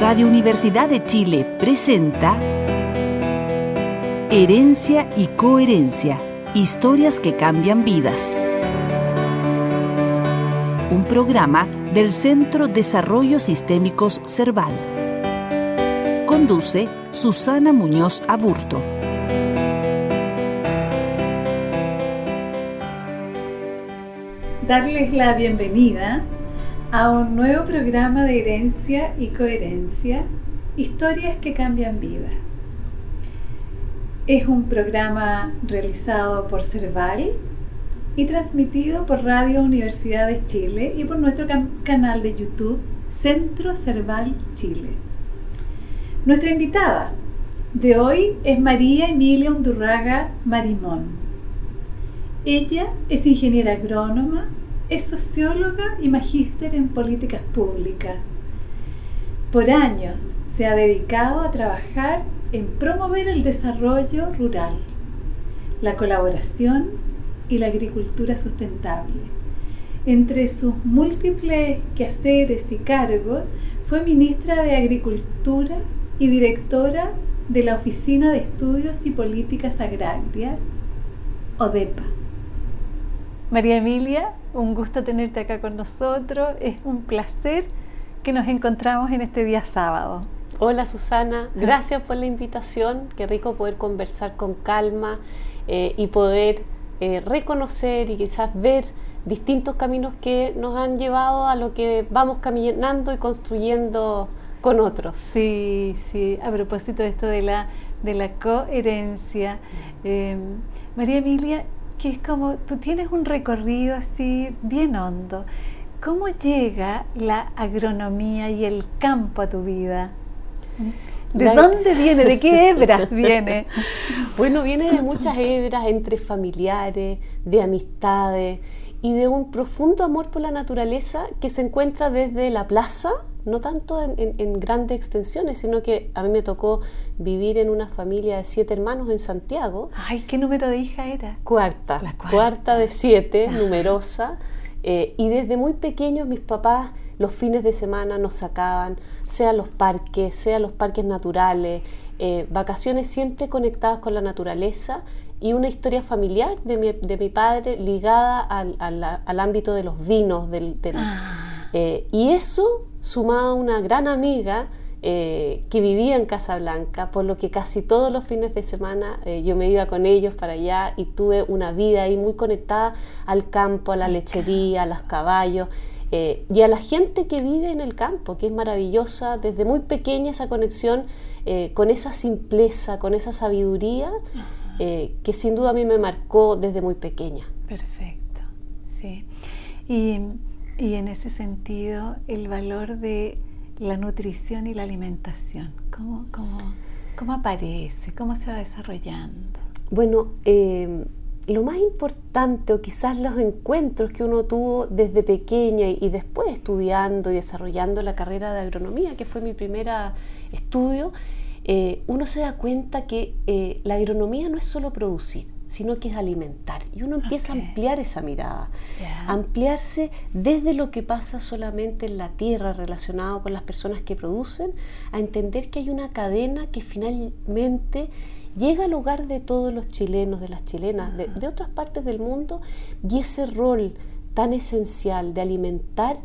Radio Universidad de Chile presenta Herencia y Coherencia, historias que cambian vidas. Un programa del Centro Desarrollo Sistémicos Cerval. Conduce Susana Muñoz Aburto. Darles la bienvenida a un nuevo programa de herencia y coherencia, historias que cambian vidas. Es un programa realizado por Cerval y transmitido por Radio Universidad de Chile y por nuestro canal de YouTube Centro Cerval Chile. Nuestra invitada de hoy es María Emilia Undurraga Marimón. Ella es ingeniera agrónoma, es socióloga y magíster en políticas públicas. Por años se ha dedicado a trabajar en promover el desarrollo rural, la colaboración y la agricultura sustentable. Entre sus múltiples quehaceres y cargos, fue ministra de Agricultura y directora de la Oficina de Estudios y Políticas Agrarias, ODEPA. María Emilia, un gusto tenerte acá con nosotros. Es un placer que nos encontramos en este día sábado. Hola Susana, gracias por la invitación. Qué rico poder conversar con calma eh, y poder eh, reconocer y quizás ver distintos caminos que nos han llevado a lo que vamos caminando y construyendo con otros. Sí, sí, a propósito de esto de la, de la coherencia. Eh, María Emilia, que es como, tú tienes un recorrido así bien hondo. ¿Cómo llega la agronomía y el campo a tu vida? ¿De dónde viene? ¿De qué hebras viene? bueno, viene de muchas hebras entre familiares, de amistades y de un profundo amor por la naturaleza que se encuentra desde la plaza no tanto en, grandes extensiones, sino que a mí me tocó vivir en una familia de siete hermanos en Santiago. Ay, ¿qué número de hija era? Cuarta, la cuarta. de siete, numerosa. Eh, y desde muy pequeños mis papás los fines de semana nos sacaban, sea los parques, sea los parques naturales, eh, vacaciones siempre conectadas con la naturaleza y una historia familiar de mi, de mi padre ligada al, al, ámbito de los vinos, del, ah. eh, y eso sumado a una gran amiga eh, que vivía en Casablanca, por lo que casi todos los fines de semana eh, yo me iba con ellos para allá y tuve una vida ahí muy conectada al campo, a la lechería, a los caballos eh, y a la gente que vive en el campo, que es maravillosa, desde muy pequeña esa conexión con esa simpleza, con esa sabiduría que sin duda a mí me marcó desde muy pequeña. Perfecto, sí. Y y en ese sentido, el valor de la nutrición y la alimentación, ¿cómo, cómo, aparece? ¿Cómo se va desarrollando? Bueno, em, lo más importante o quizás los encuentros que uno tuvo desde pequeña y, después estudiando y desarrollando la carrera de agronomía, que fue mi primer estudio, eh, uno se da cuenta que eh, la agronomía no es solo producir, sino que es alimentar. Y uno empieza a ampliar esa mirada, ampliarse desde lo que pasa solamente en la tierra relacionado con las personas que producen, a entender que hay una cadena que finalmente llega al hogar de todos los chilenos, de las chilenas, de, de otras partes del mundo, y ese rol tan esencial de alimentar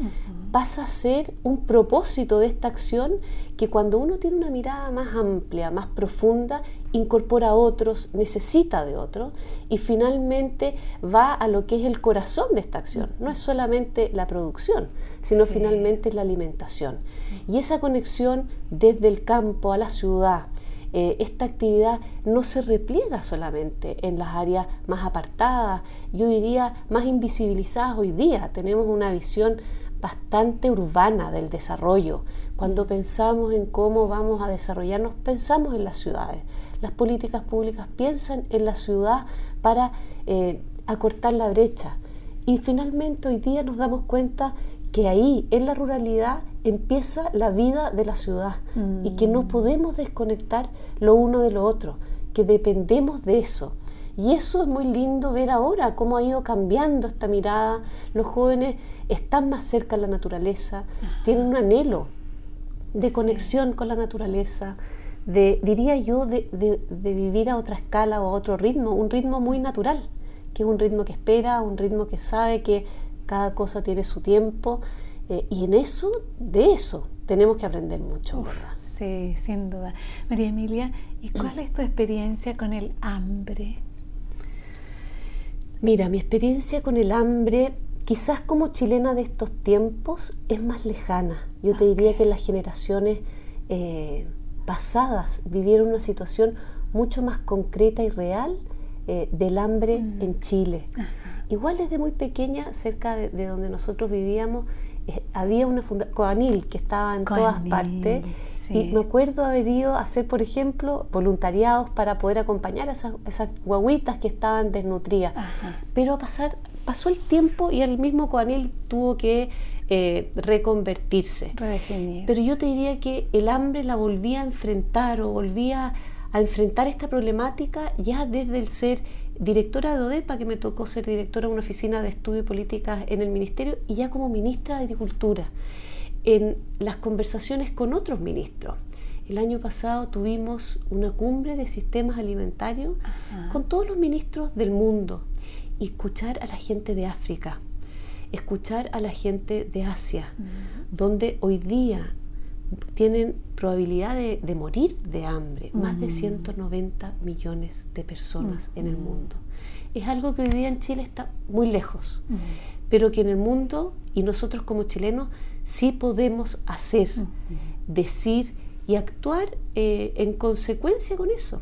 pasa a ser un propósito de esta acción que cuando uno tiene una mirada más amplia, más profunda, incorpora a otros, necesita de otros y finalmente va a lo que es el corazón de esta acción. No es solamente la producción, sino finalmente la alimentación. Y esa conexión desde el campo a la ciudad, eh, esta actividad no se repliega solamente en las áreas más apartadas, yo diría más invisibilizadas hoy día. Tenemos una visión bastante urbana del desarrollo. Cuando pensamos en cómo vamos a desarrollarnos, pensamos en las ciudades. Las políticas públicas piensan en la ciudad para eh, acortar la brecha. Y finalmente hoy día nos damos cuenta que ahí, en la ruralidad, empieza la vida de la ciudad y que no mm. podemos desconectar lo uno de lo otro, que dependemos de eso. Y eso es muy lindo ver ahora cómo ha ido cambiando esta mirada. Los jóvenes están más cerca de la naturaleza, tienen un anhelo de conexión con la naturaleza, de, diría yo, de, vivir a otra escala o a otro ritmo, un ritmo muy natural, que es un ritmo que espera, un ritmo que sabe que cada cosa tiene su tiempo, eh, y en eso, de eso, tenemos que aprender mucho, ¿verdad? Sí, sin duda. María Emilia, ¿y cuál es tu experiencia con el hambre? Mira, mi experiencia con el hambre, quizás como chilena de estos tiempos, es más lejana. Yo te diría que las generaciones eh, pasadas vivieron una situación mucho más concreta y real eh, del hambre mm. en Chile. Igual desde muy pequeña, cerca de, donde nosotros vivíamos, eh, había una fundación, Coanil, que estaba en todas partes. Y me acuerdo haber ido a hacer, por ejemplo, voluntariados para poder acompañar a esas, guaguitas que estaban desnutridas. Pero pasar, pasó el tiempo y el mismo Coanil tuvo que eh, reconvertirse. Pero yo te diría que el hambre la volvía a enfrentar o volvía a enfrentar esta problemática ya desde el ser directora de ODEPA, que me tocó ser directora de una oficina de estudio y políticas en el ministerio, y ya como ministra de Agricultura, en las conversaciones con otros ministros. El año pasado tuvimos una cumbre de sistemas alimentarios con todos los ministros del mundo y escuchar a la gente de África, escuchar a la gente de Asia, donde hoy día tienen probabilidad de, morir de hambre, más de 190 millones de personas en el mundo. Es algo que hoy día en Chile está muy lejos, pero que en el mundo y nosotros como chilenos sí podemos hacer, decir y actuar eh, en consecuencia con eso.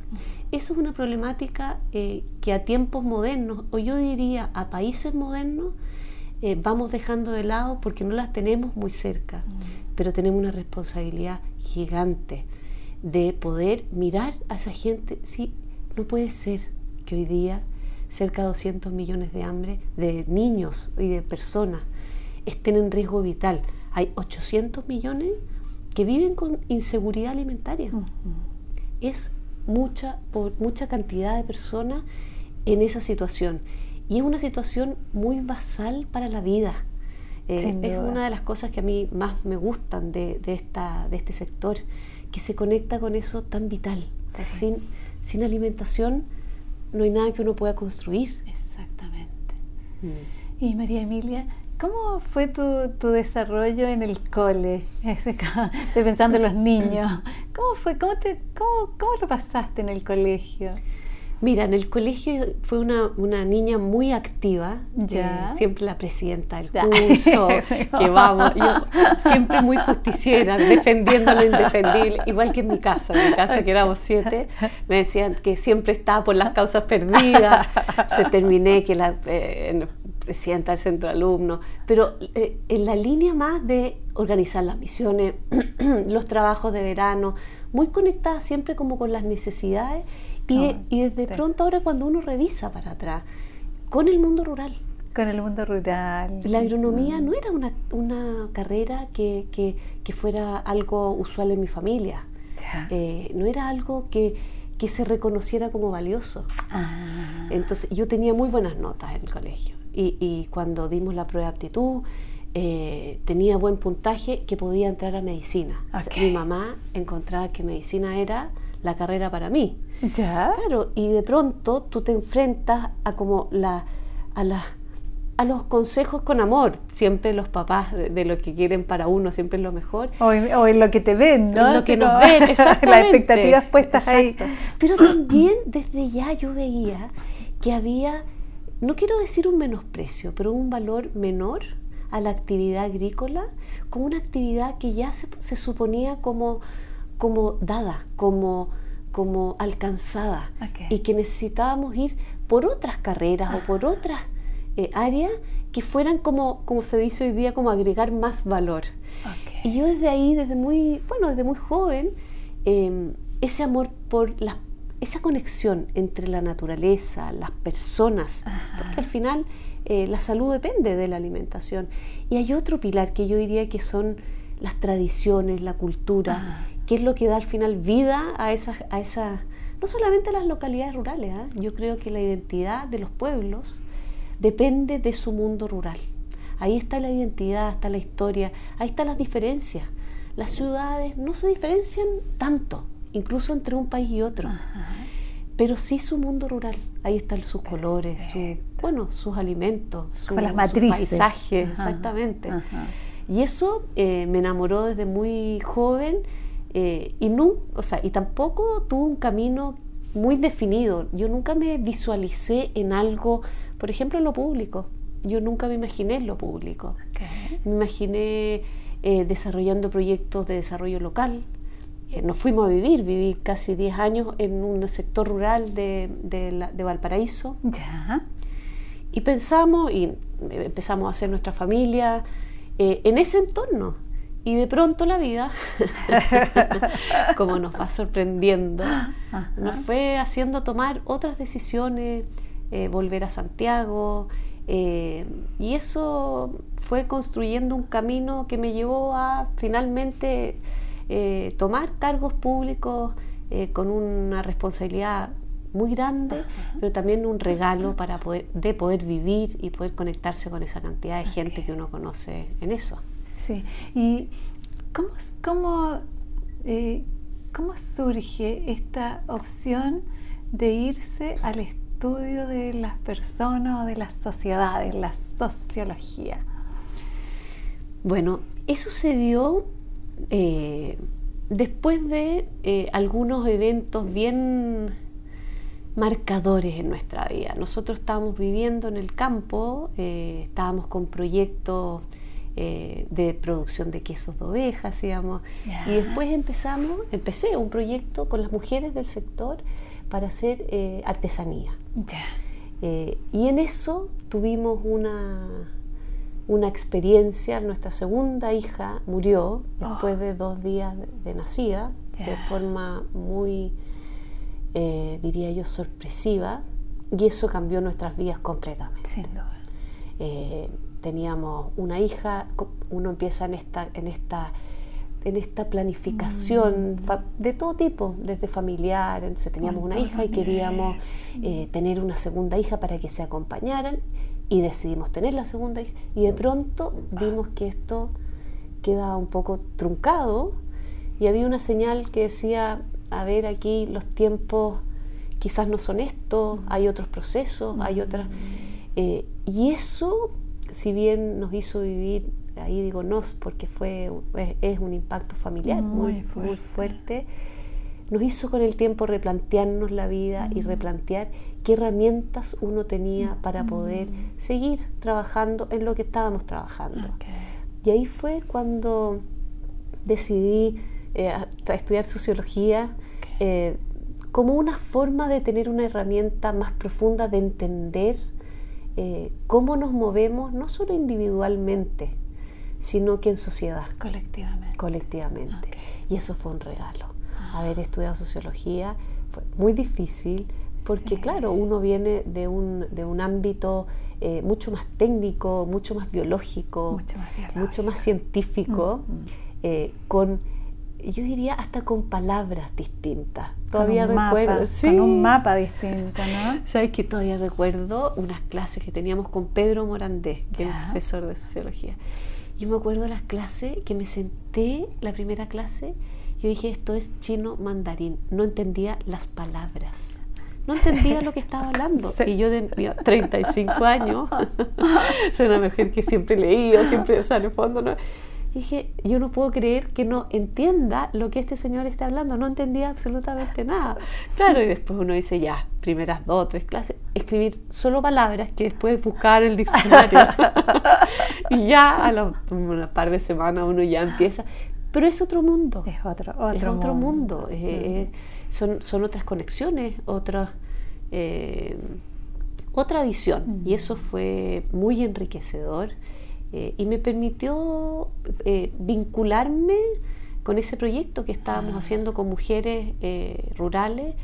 Eso es una problemática eh, que a tiempos modernos, o yo diría a países modernos, eh, vamos dejando de lado porque no las tenemos muy cerca, mm. Pero tenemos una responsabilidad gigante de poder mirar a esa gente. Sí, no puede ser que hoy día cerca de 200 millones de hambre, de niños y de personas estén en riesgo vital. Hay 800 millones que viven con inseguridad alimentaria. Es mucha, mucha cantidad de personas en esa situación. Y es una situación muy basal para la vida. Eh, es una de las cosas que a mí más me gustan de, esta, de este sector, que se conecta con eso tan vital. sin, sin alimentación no hay nada que uno pueda construir. Exactamente. Mm. Y María Emilia, ¿cómo fue tu, tu, desarrollo en el cole? Estoy pensando en los niños. ¿Cómo fue? ¿Cómo, te, cómo, ¿Cómo lo pasaste en el colegio? Mira, en el colegio fue una, una niña muy activa, eh, siempre la presidenta del curso, que vamos, yo siempre muy justiciera, defendiendo lo indefendible, igual que en mi casa, en mi casa que éramos siete, me decían que siempre estaba por las causas perdidas, se terminé que la eh, presidenta del centro de alumnos, pero eh, en la línea más de organizar las misiones, los trabajos de verano, muy conectada siempre como con las necesidades y, desde pronto ahora cuando uno revisa para atrás, con el mundo rural. Con el mundo rural. La agronomía no era una, carrera que, fuera algo usual en mi familia. Eh, no era algo que, se reconociera como valioso. Ah. Entonces yo tenía muy buenas notas en el colegio. Y, cuando dimos la prueba de aptitud, eh, tenía buen puntaje que podía entrar a medicina. mi mamá encontraba que medicina era la carrera para mí. ¿Ya? Claro, y de pronto tú te enfrentas a como la, a la, a los consejos con amor. Siempre los papás de, lo que quieren para uno, siempre es lo mejor. O en, lo que te ven, ¿no? En lo que nos ven, exactamente. Las expectativas puestas ahí. Pero también desde ya yo veía que había, no quiero decir un menosprecio, pero un valor menor a la actividad agrícola como una actividad que ya se, se suponía como como dada, como, como alcanzada y que necesitábamos ir por otras carreras o por otras eh, áreas que fueran como, como se dice hoy día, como agregar más valor. Y yo desde ahí, desde muy, bueno, desde muy joven, em, ese amor por la, esa conexión entre la naturaleza, las personas, porque al final eh, la salud depende de la alimentación. Y hay otro pilar que yo diría que son las tradiciones, la cultura, qué es lo que da al final vida a esas, a esas no solamente a las localidades rurales, ¿ah? yo creo que la identidad de los pueblos depende de su mundo rural. Ahí está la identidad, está la historia, ahí están las diferencias. las ciudades no se diferencian tanto, incluso entre un país y otro. Pero sí su mundo rural. Ahí están sus colores, su, bueno, sus alimentos, su, las sus paisajes, exactamente. Y eso eh, me enamoró desde muy joven eh, y, no, o sea, y tampoco tuvo un camino muy definido. Yo nunca me visualicé en algo, por ejemplo, en lo público. Yo nunca me imaginé en lo público. Me imaginé eh, desarrollando proyectos de desarrollo local. nos fuimos a vivir, viví casi 10 años en un sector rural de, de Valparaíso. Ya. Y pensamos y empezamos a hacer nuestra familia, eh, en ese entorno. Y de pronto la vida, como nos va sorprendiendo, nos fue haciendo tomar otras decisiones, eh, volver a Santiago, eh, y eso fue construyendo un camino que me llevó a finalmente tomar cargos públicos con una responsabilidad muy grande, pero también un regalo para poder, de poder vivir y poder conectarse con esa cantidad de gente que uno conoce en eso. Y ¿cómo, cómo, eh, cómo surge esta opción de irse al estudio de las personas o de las sociedades, la sociología? Bueno, eso se dio eh, después de eh, algunos eventos bien marcadores en nuestra vida. Nosotros estábamos viviendo en el campo, estábamos con proyectos eh, de producción de quesos de ovejas, digamos, y después empezamos, empecé un proyecto con las mujeres del sector para hacer eh, artesanía. y en eso tuvimos una, una experiencia, nuestra segunda hija murió después oh. de dos días de, nacida, de forma muy eh, diría yo, sorpresiva, y eso cambió nuestras vidas completamente. Sin duda. Eh, teníamos una hija, uno empieza en esta, en esta, en esta planificación mm. de todo tipo, desde familiar, entonces teníamos una hija y queríamos eh, tener una segunda hija para que se acompañaran y decidimos tener la segunda hija. Y de pronto vimos que esto queda un poco truncado y había una señal que decía a ver aquí los tiempos quizás no son estos, hay otros procesos, hay otras... Eh, y eso, si bien nos hizo vivir, ahí digo nos, porque fue, es, un impacto familiar muy, fuerte. nos hizo con el tiempo replantearnos la vida y replantear qué herramientas uno tenía para poder seguir trabajando en lo que estábamos trabajando. Y ahí fue cuando decidí eh, estudiar sociología eh, como una forma de tener una herramienta más profunda de entender eh, cómo nos movemos, no solo individualmente, sino que en sociedad. Colectivamente. Colectivamente. Y eso fue un regalo. Ah. Haber estudiado sociología fue muy difícil porque, claro, uno viene de un, de un ámbito mucho más técnico, mucho más biológico, mucho más, científico, mm, mm. con yo diría hasta con palabras distintas. Todavía recuerdo, con un mapa distinto, ¿no? Sabes que todavía recuerdo unas clases que teníamos con Pedro Morandé, que es profesor de sociología. Yo me acuerdo las clases que me senté la primera clase, yo dije esto es chino mandarín, no entendía las palabras. No entendía lo que estaba hablando. Y yo de 35 años, soy una mujer que siempre leía, siempre sale fondo, ¿no? Dije, yo no puedo creer que no entienda lo que este señor está hablando, no entendía absolutamente nada. Claro, y después uno dice, ya, primeras dos tres clases, escribir solo palabras que después buscar el diccionario. y ya a la, una par de semanas uno ya empieza. Pero es otro mundo. Es otro, otro, es otro mundo. Eh, mm. son, son otras conexiones, otras... Eh, otra visión. Y mm. eso fue muy enriquecedor. Eh, y me permitió eh, vincularme con ese proyecto que estábamos ah. haciendo con mujeres eh, rurales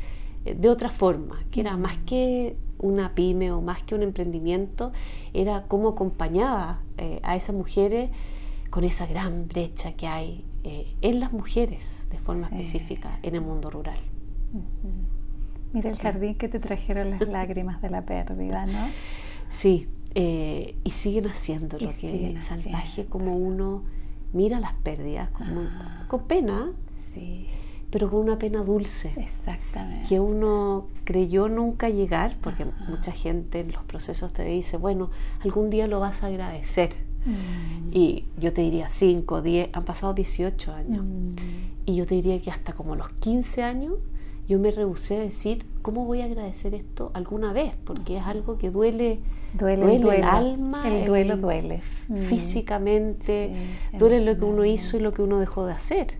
de otra forma, que era más que una pyme o más que un emprendimiento, era cómo acompañaba a esas mujeres con esa gran brecha que hay en las mujeres de forma específica en el mundo rural. Mira el jardín que te trajeron las lágrimas de la pérdida, ¿no? Sí, eh, y siguen haciendo lo que salvaje como uno mira las pérdidas ah. con pena, sí. pero con una pena dulce. Exactamente. Que uno creyó nunca llegar, porque mucha gente en los procesos te dice, bueno, algún día lo vas a agradecer. Mm. Y yo te diría 5, 10, han pasado 18 años. Mm. Y yo te diría que hasta como los 15 años yo me rehusé a decir, ¿cómo voy a agradecer esto alguna vez? Porque es algo que duele, duele, el, alma. El duelo duele. Mm. Físicamente, duele lo que uno hizo y lo que uno dejó de hacer.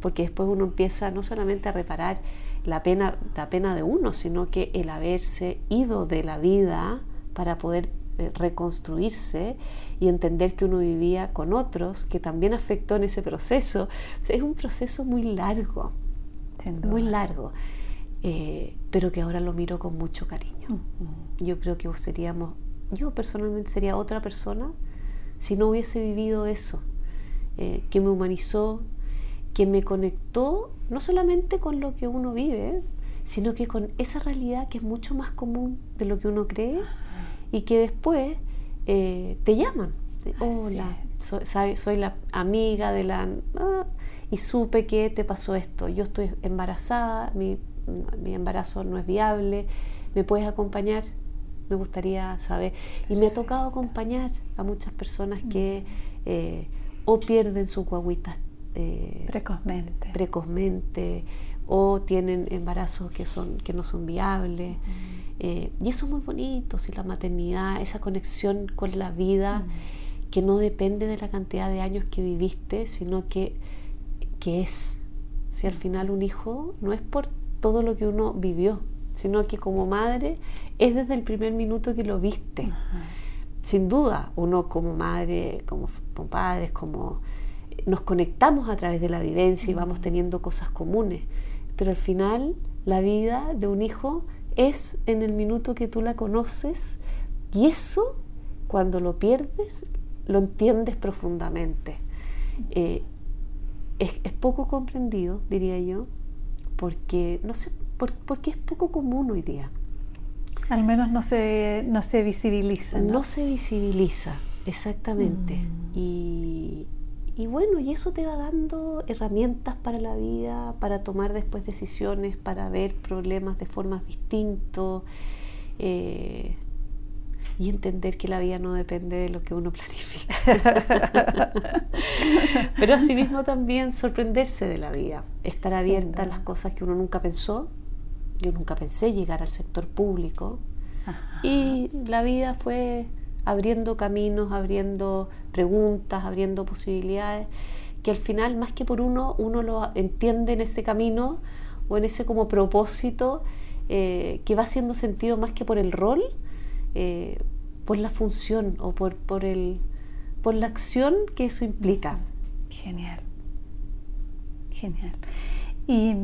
Porque después uno empieza no solamente a reparar la pena, la pena de uno, sino que el haberse ido de la vida para poder eh, reconstruirse y entender que uno vivía con otros, que también afectó en ese proceso. es un proceso muy largo muy largo, eh, pero que ahora lo miro con mucho cariño. Yo creo que seríamos, yo personalmente sería otra persona si no hubiese vivido eso, eh, que me humanizó, que me conectó no solamente con lo que uno vive, sino que con esa realidad que es mucho más común de lo que uno cree y que después eh, te llaman. Hola, soy, soy, la amiga de la... Ah, y supe que te pasó esto, yo estoy embarazada, mi, embarazo no es viable, ¿me puedes acompañar? Me gustaría saber. Y me ha tocado acompañar a muchas personas que eh, o pierden su guaguitas eh, precozmente. precozmente o tienen embarazos que, son, que no son viables. Eh, y eso es muy bonito, si la maternidad, esa conexión con la vida, que no depende de la cantidad de años que viviste, sino que que es. Si al final un hijo no es por todo lo que uno vivió, sino que como madre es desde el primer minuto que lo viste. Sin duda, uno como madre, como, padres, como nos conectamos a través de la vivencia y vamos teniendo cosas comunes, pero al final la vida de un hijo es en el minuto que tú la conoces y eso cuando lo pierdes lo entiendes profundamente. Eh, es, poco comprendido, diría yo, porque no sé, por, porque es poco común hoy día. Al menos no se, no se visibiliza. No, se visibiliza, exactamente. Mm. Y, y, bueno, y eso te va dando herramientas para la vida, para tomar después decisiones, para ver problemas de formas distintas. Eh, y entender que la vida no depende de lo que uno planifica. Pero asimismo también sorprenderse de la vida, estar abierta a las cosas que uno nunca pensó. Yo nunca pensé llegar al sector público y la vida fue abriendo caminos, abriendo preguntas, abriendo posibilidades que al final más que por uno, uno lo entiende en ese camino o en ese como propósito eh, que va haciendo sentido más que por el rol, eh, por la función o por, por, el, por la acción que eso implica. Genial, genial. Y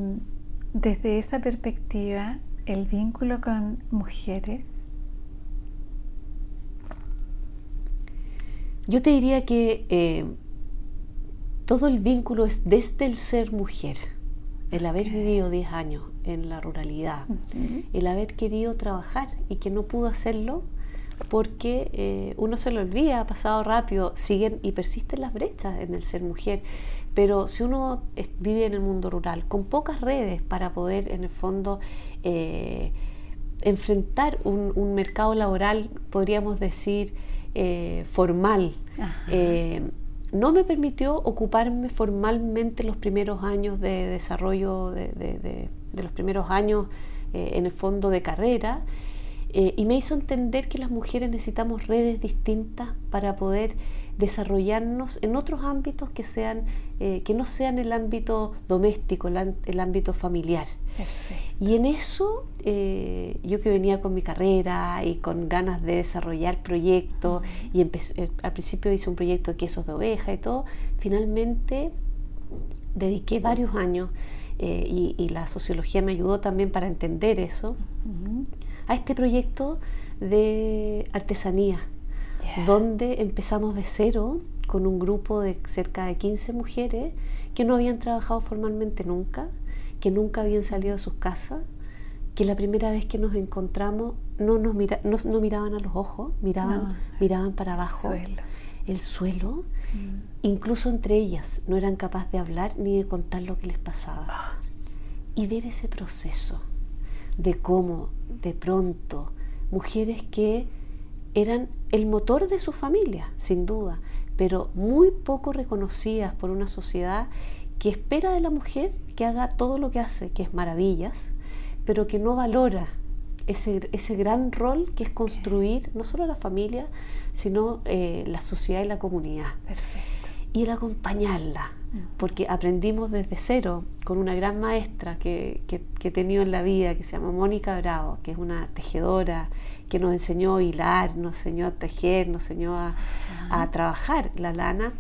desde esa perspectiva, el vínculo con mujeres. Yo te diría que eh, todo el vínculo es desde el ser mujer, el haber vivido 10 años en la ruralidad, el haber querido trabajar y que no pudo hacerlo porque eh, uno se lo olvida, ha pasado rápido, siguen y persisten las brechas en el ser mujer. Pero si uno vive en el mundo rural con pocas redes para poder, en el fondo, eh, enfrentar un, mercado laboral, podríamos decir, eh, formal, no me permitió ocuparme formalmente los primeros años de desarrollo, de, los primeros años en el fondo de carrera. Eh, y me hizo entender que las mujeres necesitamos redes distintas para poder desarrollarnos en otros ámbitos que sean eh, que no sean el ámbito doméstico, el, ámbito familiar. Y en eso, eh, yo que venía con mi carrera y con ganas de desarrollar proyectos, y al principio hice un proyecto de quesos de oveja y todo, finalmente dediqué varios años y, la sociología me ayudó también para entender eso a este proyecto de artesanía, donde empezamos de cero con un grupo de cerca de 15 mujeres que no habían trabajado formalmente nunca, que nunca habían salido de sus casas, que la primera vez que nos encontramos no nos no, miraban a los ojos, miraban, miraban para abajo, el suelo. el suelo, Mm. Incluso entre ellas no eran capaces de hablar ni de contar lo que les pasaba. Ah. Y ver ese proceso de cómo de pronto mujeres que eran el motor de su familia, sin duda, pero muy poco reconocidas por una sociedad que espera de la mujer que haga todo lo que hace, que es maravillas, pero que no valora ese, ese gran rol que es construir no solo la familia, sino eh, la sociedad y la comunidad. Perfecto. Y el acompañarla, mm. porque aprendimos desde cero con una gran maestra que, que, que, he tenido en la vida, que se llama Mónica Bravo, que es una tejedora, que nos enseñó a hilar, nos enseñó a tejer, nos enseñó a, a trabajar la lana,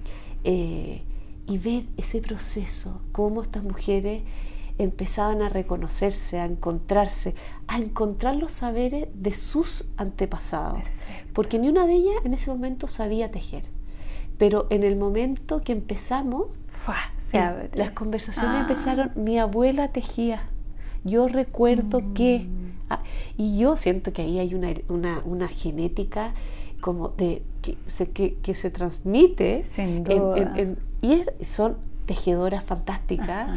eh, y ver ese proceso, cómo estas mujeres empezaban a reconocerse, a encontrarse, a encontrar los saberes de sus antepasados. Porque ni una de ellas en ese momento sabía tejer. Pero en el momento que empezamos, las conversaciones ah. empezaron, mi abuela tejía, yo recuerdo mm. que, ah, y yo siento que ahí hay una, una, genética como de que se, que, que se transmite Sin duda. y son tejedoras fantásticas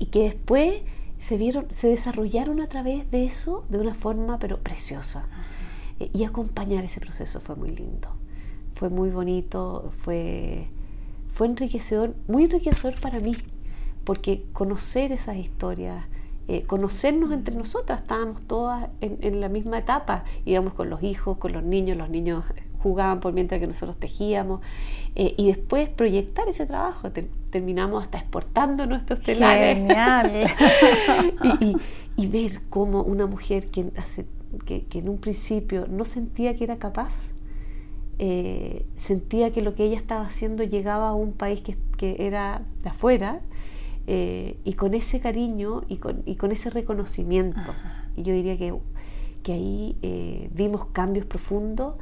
y que después se vieron, se desarrollaron a través de eso de una forma pero preciosa. Eh, y acompañar ese proceso fue muy lindo, fue muy bonito, fue, fue enriquecedor, muy enriquecedor para mí, porque conocer esas historias, eh, conocernos entre nosotras, estábamos todas en, en, la misma etapa, íbamos con los hijos, con los niños, los niños jugaban por mientras que nosotros tejíamos eh, y después proyectar ese trabajo. terminamos hasta exportando nuestros telares. Genial. y, ver cómo una mujer que, hace, que, en un principio no sentía que era capaz, eh, sentía que lo que ella estaba haciendo llegaba a un país que, era de afuera, eh, y con ese cariño y con, y con ese reconocimiento. Yo diría que, que ahí vimos cambios profundos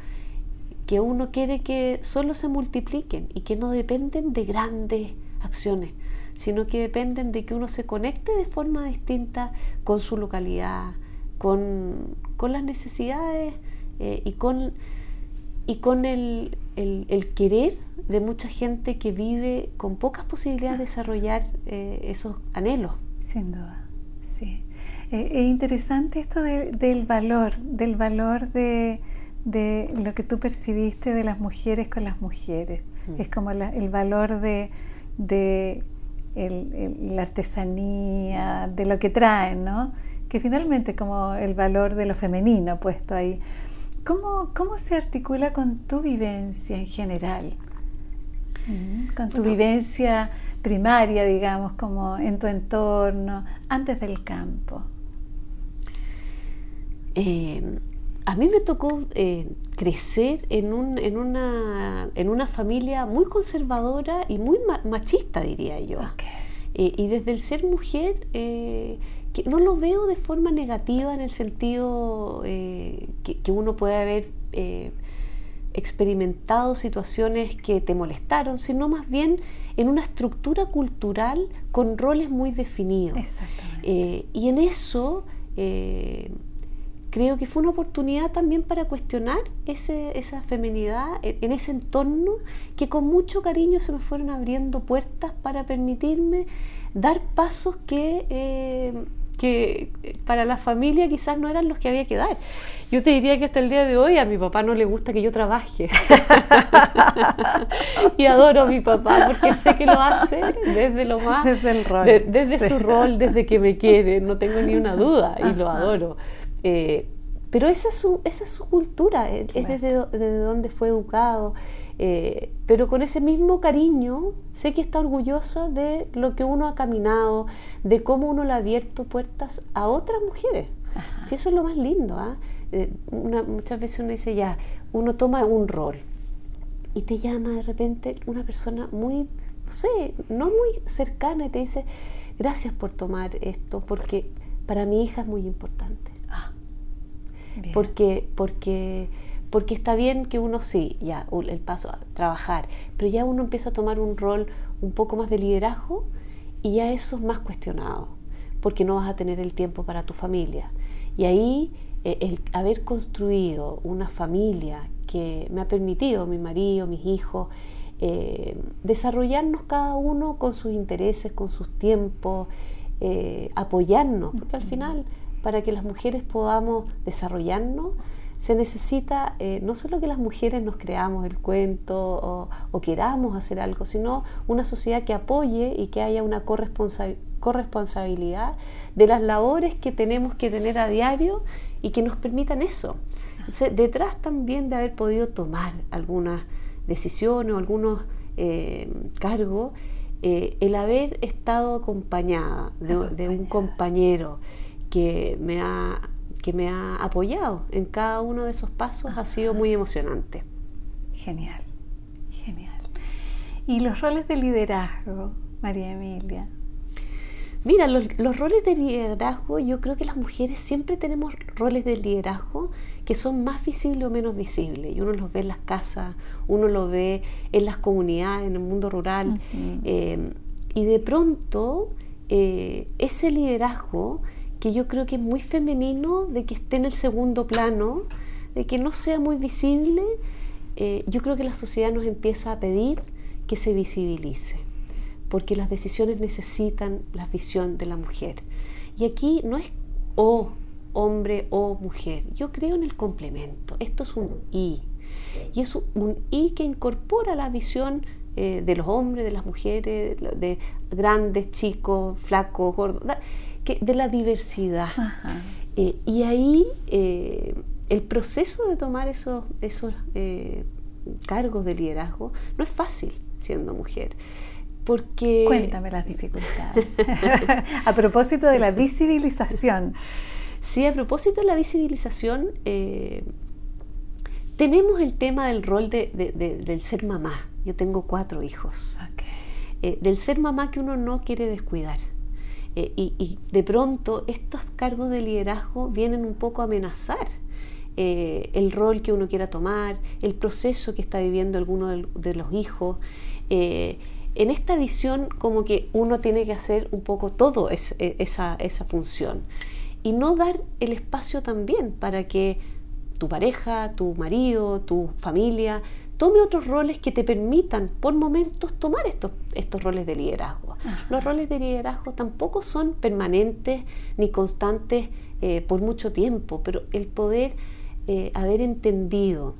que uno quiere que solo se multipliquen y que no dependen de grandes acciones, sino que dependen de que uno se conecte de forma distinta con su localidad, con, las necesidades eh, y con, y con el, querer de mucha gente que vive con pocas posibilidades de desarrollar eh, esos anhelos. Sin duda, sí. Eh, es interesante esto del valor, del valor de de lo que tú percibiste de las mujeres con las mujeres. Mm. Es como el valor de, la artesanía, de lo que traen, ¿no? Que finalmente es como el valor de lo femenino puesto ahí. ¿Cómo, cómo se articula con tu vivencia en general? Mm, con tu vivencia primaria, digamos, como en tu entorno, antes del campo. Eh, a mí me tocó eh, crecer en, una, familia muy conservadora y muy machista, diría yo. Eh, y desde el ser mujer, eh, que no lo veo de forma negativa en el sentido que, que, uno puede haber experimentado situaciones que te molestaron, sino más bien en una estructura cultural con roles muy definidos. Exactamente. y en eso creo que fue una oportunidad también para cuestionar esa feminidad en, ese entorno que con mucho cariño se me fueron abriendo puertas para permitirme dar pasos que, eh, que para la familia quizás no eran los que había que dar. Yo te diría que hasta el día de hoy a mi papá no le gusta que yo trabaje. y adoro a mi papá porque sé que lo hace desde lo más... Desde desde su rol, desde que me quiere, no tengo ni una duda y lo adoro. Eh, pero esa es su, esa es su cultura, es, desde, donde fue educado. Eh, pero con ese mismo cariño sé que está orgullosa de lo que uno ha caminado, de cómo uno le ha abierto puertas a otras mujeres. Sí, eso es lo más lindo. ¿ah? Eh, muchas veces uno dice ya, uno toma un rol y te llama de repente una persona muy, no sé, no muy cercana y te dice, gracias por tomar esto, porque para mi hija es muy importante porque, porque, porque está bien que uno sí, ya, el paso a trabajar, pero ya uno empieza a tomar un rol un poco más de liderazgo y ya eso es más cuestionado, porque no vas a tener el tiempo para tu familia. Y ahí eh, el haber construido una familia que me ha permitido mi marido, mis hijos, eh, desarrollarnos cada uno con sus intereses, con sus tiempos, eh, apoyarnos, porque al final, para que las mujeres podamos desarrollarnos, se necesita eh, no solo que las mujeres nos creamos el cuento o, queramos hacer algo, sino una sociedad que apoye y que haya una corresponsabilidad de las labores que tenemos que tener a diario y que nos permitan eso. detrás también de haber podido tomar algunas decisiones o algunos eh, cargos, eh, el haber estado acompañada de, un compañero que me, ha, que me ha apoyado en cada uno de esos pasos ha sido muy emocionante. Genial, genial. ¿Y los roles de liderazgo, María Emilia? Mira, los, los, roles de liderazgo, yo creo que las mujeres siempre tenemos roles de liderazgo que son más visibles o menos visibles. Y uno los ve en las casas, uno lo ve en las comunidades, en el mundo rural. Eh, y de pronto, eh, ese liderazgo que yo creo que es muy femenino, de que esté en el segundo plano, de que no sea muy visible, eh, yo creo que la sociedad nos empieza a pedir que se visibilice, porque las decisiones necesitan la visión de la mujer. Y aquí no es o hombre o mujer. Yo creo en el complemento. Esto es un I. Y es un I que incorpora la visión eh, de los hombres, de las mujeres, de grandes, chicos, flacos, gordos, que, de la diversidad. Eh, y ahí eh, el proceso de tomar esos, esos cargos de liderazgo no es fácil siendo mujer. Porque... Cuéntame las dificultades. a propósito de la visibilización. Sí, a propósito de la visibilización, eh, tenemos el tema del rol del ser mamá. Yo tengo cuatro hijos. Eh, del ser mamá que uno no quiere descuidar. Eh, y, de pronto estos cargos de liderazgo vienen un poco a amenazar el rol que uno quiera tomar, el proceso que está viviendo alguno de, los hijos. en esta visión como que uno tiene que hacer un poco todo esa, esa función y no dar el espacio también para que tu pareja, tu marido, tu familia tome otros roles que te permitan por momentos tomar estos, estos roles de liderazgo. Los roles de liderazgo tampoco son permanentes ni constantes eh, por mucho tiempo, pero el poder eh, haber entendido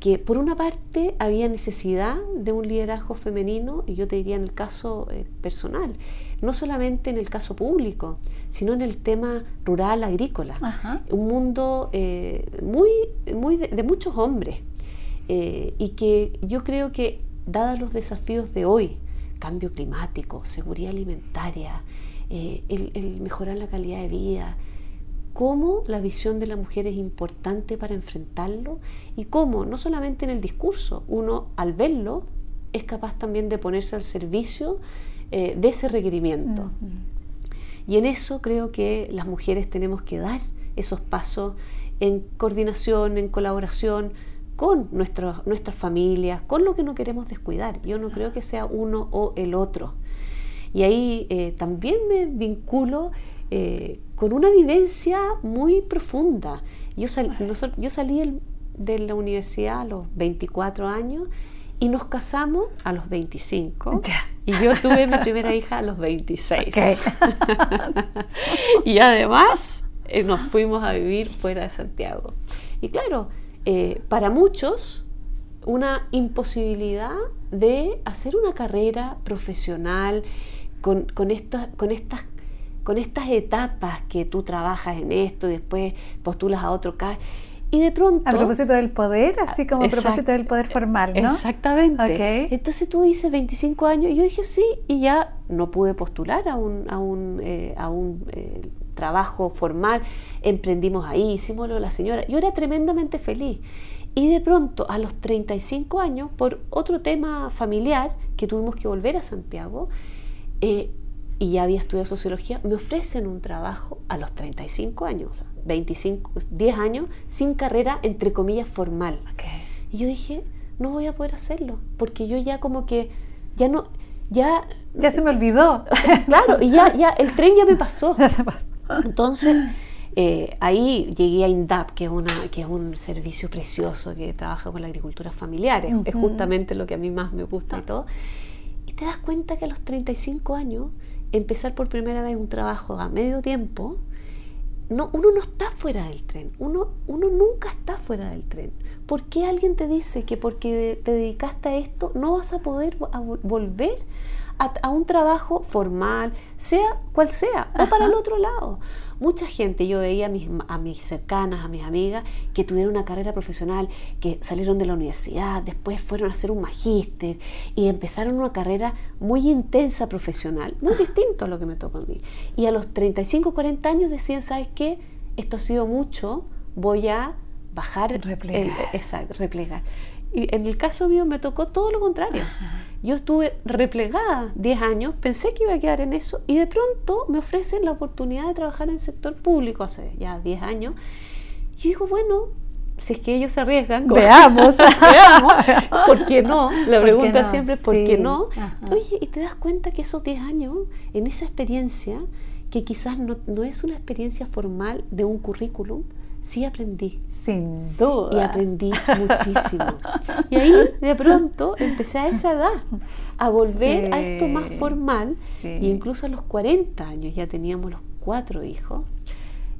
que por una parte había necesidad de un liderazgo femenino, y yo te diría en el caso eh, personal, no solamente en el caso público, sino en el tema rural, agrícola. Un mundo eh, muy, muy de, muchos hombres, eh, y que yo creo que, dados los desafíos de hoy, cambio climático, seguridad alimentaria, el, el mejorar la calidad de vida, cómo la visión de la mujer es importante para enfrentarlo y cómo, no solamente en el discurso, uno al verlo es capaz también de ponerse al servicio eh, de ese requerimiento. Y en eso creo que las mujeres tenemos que dar esos pasos en coordinación, en colaboración con nuestras familias, con lo que no queremos descuidar. Yo no creo que sea uno o el otro. Y ahí eh, también me vinculo eh, con una vivencia muy profunda. Yo, yo salí de la universidad a los 24 años y nos casamos a los 25. Y yo tuve mi primera hija a los 26. y además eh, nos fuimos a vivir fuera de Santiago. Y claro, eh, para muchos una imposibilidad de hacer una carrera profesional con, con, con estas con estas etapas que tú trabajas en esto y después postulas a otro caso. Y de pronto... A propósito del poder, así como a propósito del poder formal, ¿no? Exactamente. Entonces tú dices 25 años y yo dije sí y ya no pude postular a un, a un, eh, a un eh, trabajo formal. Emprendimos ahí, hicimos lo de la señora. Yo era tremendamente feliz. Y de pronto, a los 35 años, por otro tema familiar, que tuvimos que volver a Santiago, eh, y ya había estudiado sociología, me ofrecen un trabajo a los 35 años, 25, 10 años, sin carrera, entre comillas, formal. Y yo dije, no voy a poder hacerlo, porque yo ya como que, ya no, ya... Ya se me olvidó. claro, y ya, ya, el tren ya me pasó. Entonces, Eh, ahí llegué a INDAP, que es, una, que es un servicio precioso que trabaja con la agricultura familiar. Es justamente lo que a mí más me gusta y todo. Y te das cuenta que a los 35 años, empezar por primera vez un trabajo a medio tiempo, no, uno no está fuera del tren, uno, uno nunca está fuera del tren. ¿Por qué alguien te dice que porque te dedicaste a esto no vas a poder volver a, un trabajo formal, sea cual sea, o para el otro lado? Mucha gente, yo veía a mis, a mis cercanas, a mis amigas, que tuvieron una carrera profesional, que salieron de la universidad, después fueron a hacer un magíster y empezaron una carrera muy intensa profesional, muy distinto a lo que me tocó a mí. Y a los 35, 40 años decían, ¿sabes qué? Esto ha sido mucho, voy a bajar, replegar. exacto, replegar. Y en el caso mío me tocó todo lo contrario. Yo estuve replegada 10 años, pensé que iba a quedar en eso y de pronto me ofrecen la oportunidad de trabajar en el sector público hace ya 10 años. Y digo, bueno, si es que ellos se arriesgan, veamos, veamos, ¿por qué no? La pregunta siempre es ¿por qué no? Oye, y te das cuenta que esos 10 años, en esa experiencia, que quizás no, no es una experiencia formal de un currículum, sí aprendí. Sin duda. Y aprendí muchísimo. Y ahí de pronto empecé a esa edad a volver a esto más formal. Y incluso a los 40 años ya teníamos los cuatro hijos.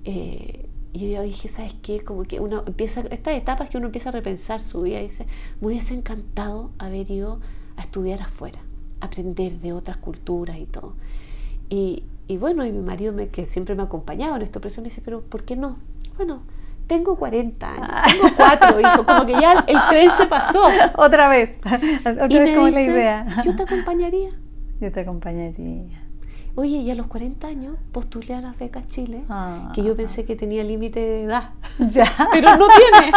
Eh, y yo dije, ¿sabes qué? Como que uno empieza, estas etapas que uno empieza a repensar su vida y dice, me hubiese encantado haber ido a estudiar afuera, aprender de otras culturas y todo. Y, y bueno, y mi marido me, que siempre me ha acompañado en esto, pero eso me dice, pero ¿por qué no? Bueno, tengo 40 años, ah. tengo cuatro hijos, como que ya el tren se pasó. Otra vez, otra vez como la idea. Yo te acompañaría. Yo te acompañaría. Oye, y a los 40 años postulé a las becas Chile, que yo pensé que tenía límite de edad. Ya. Pero no tiene.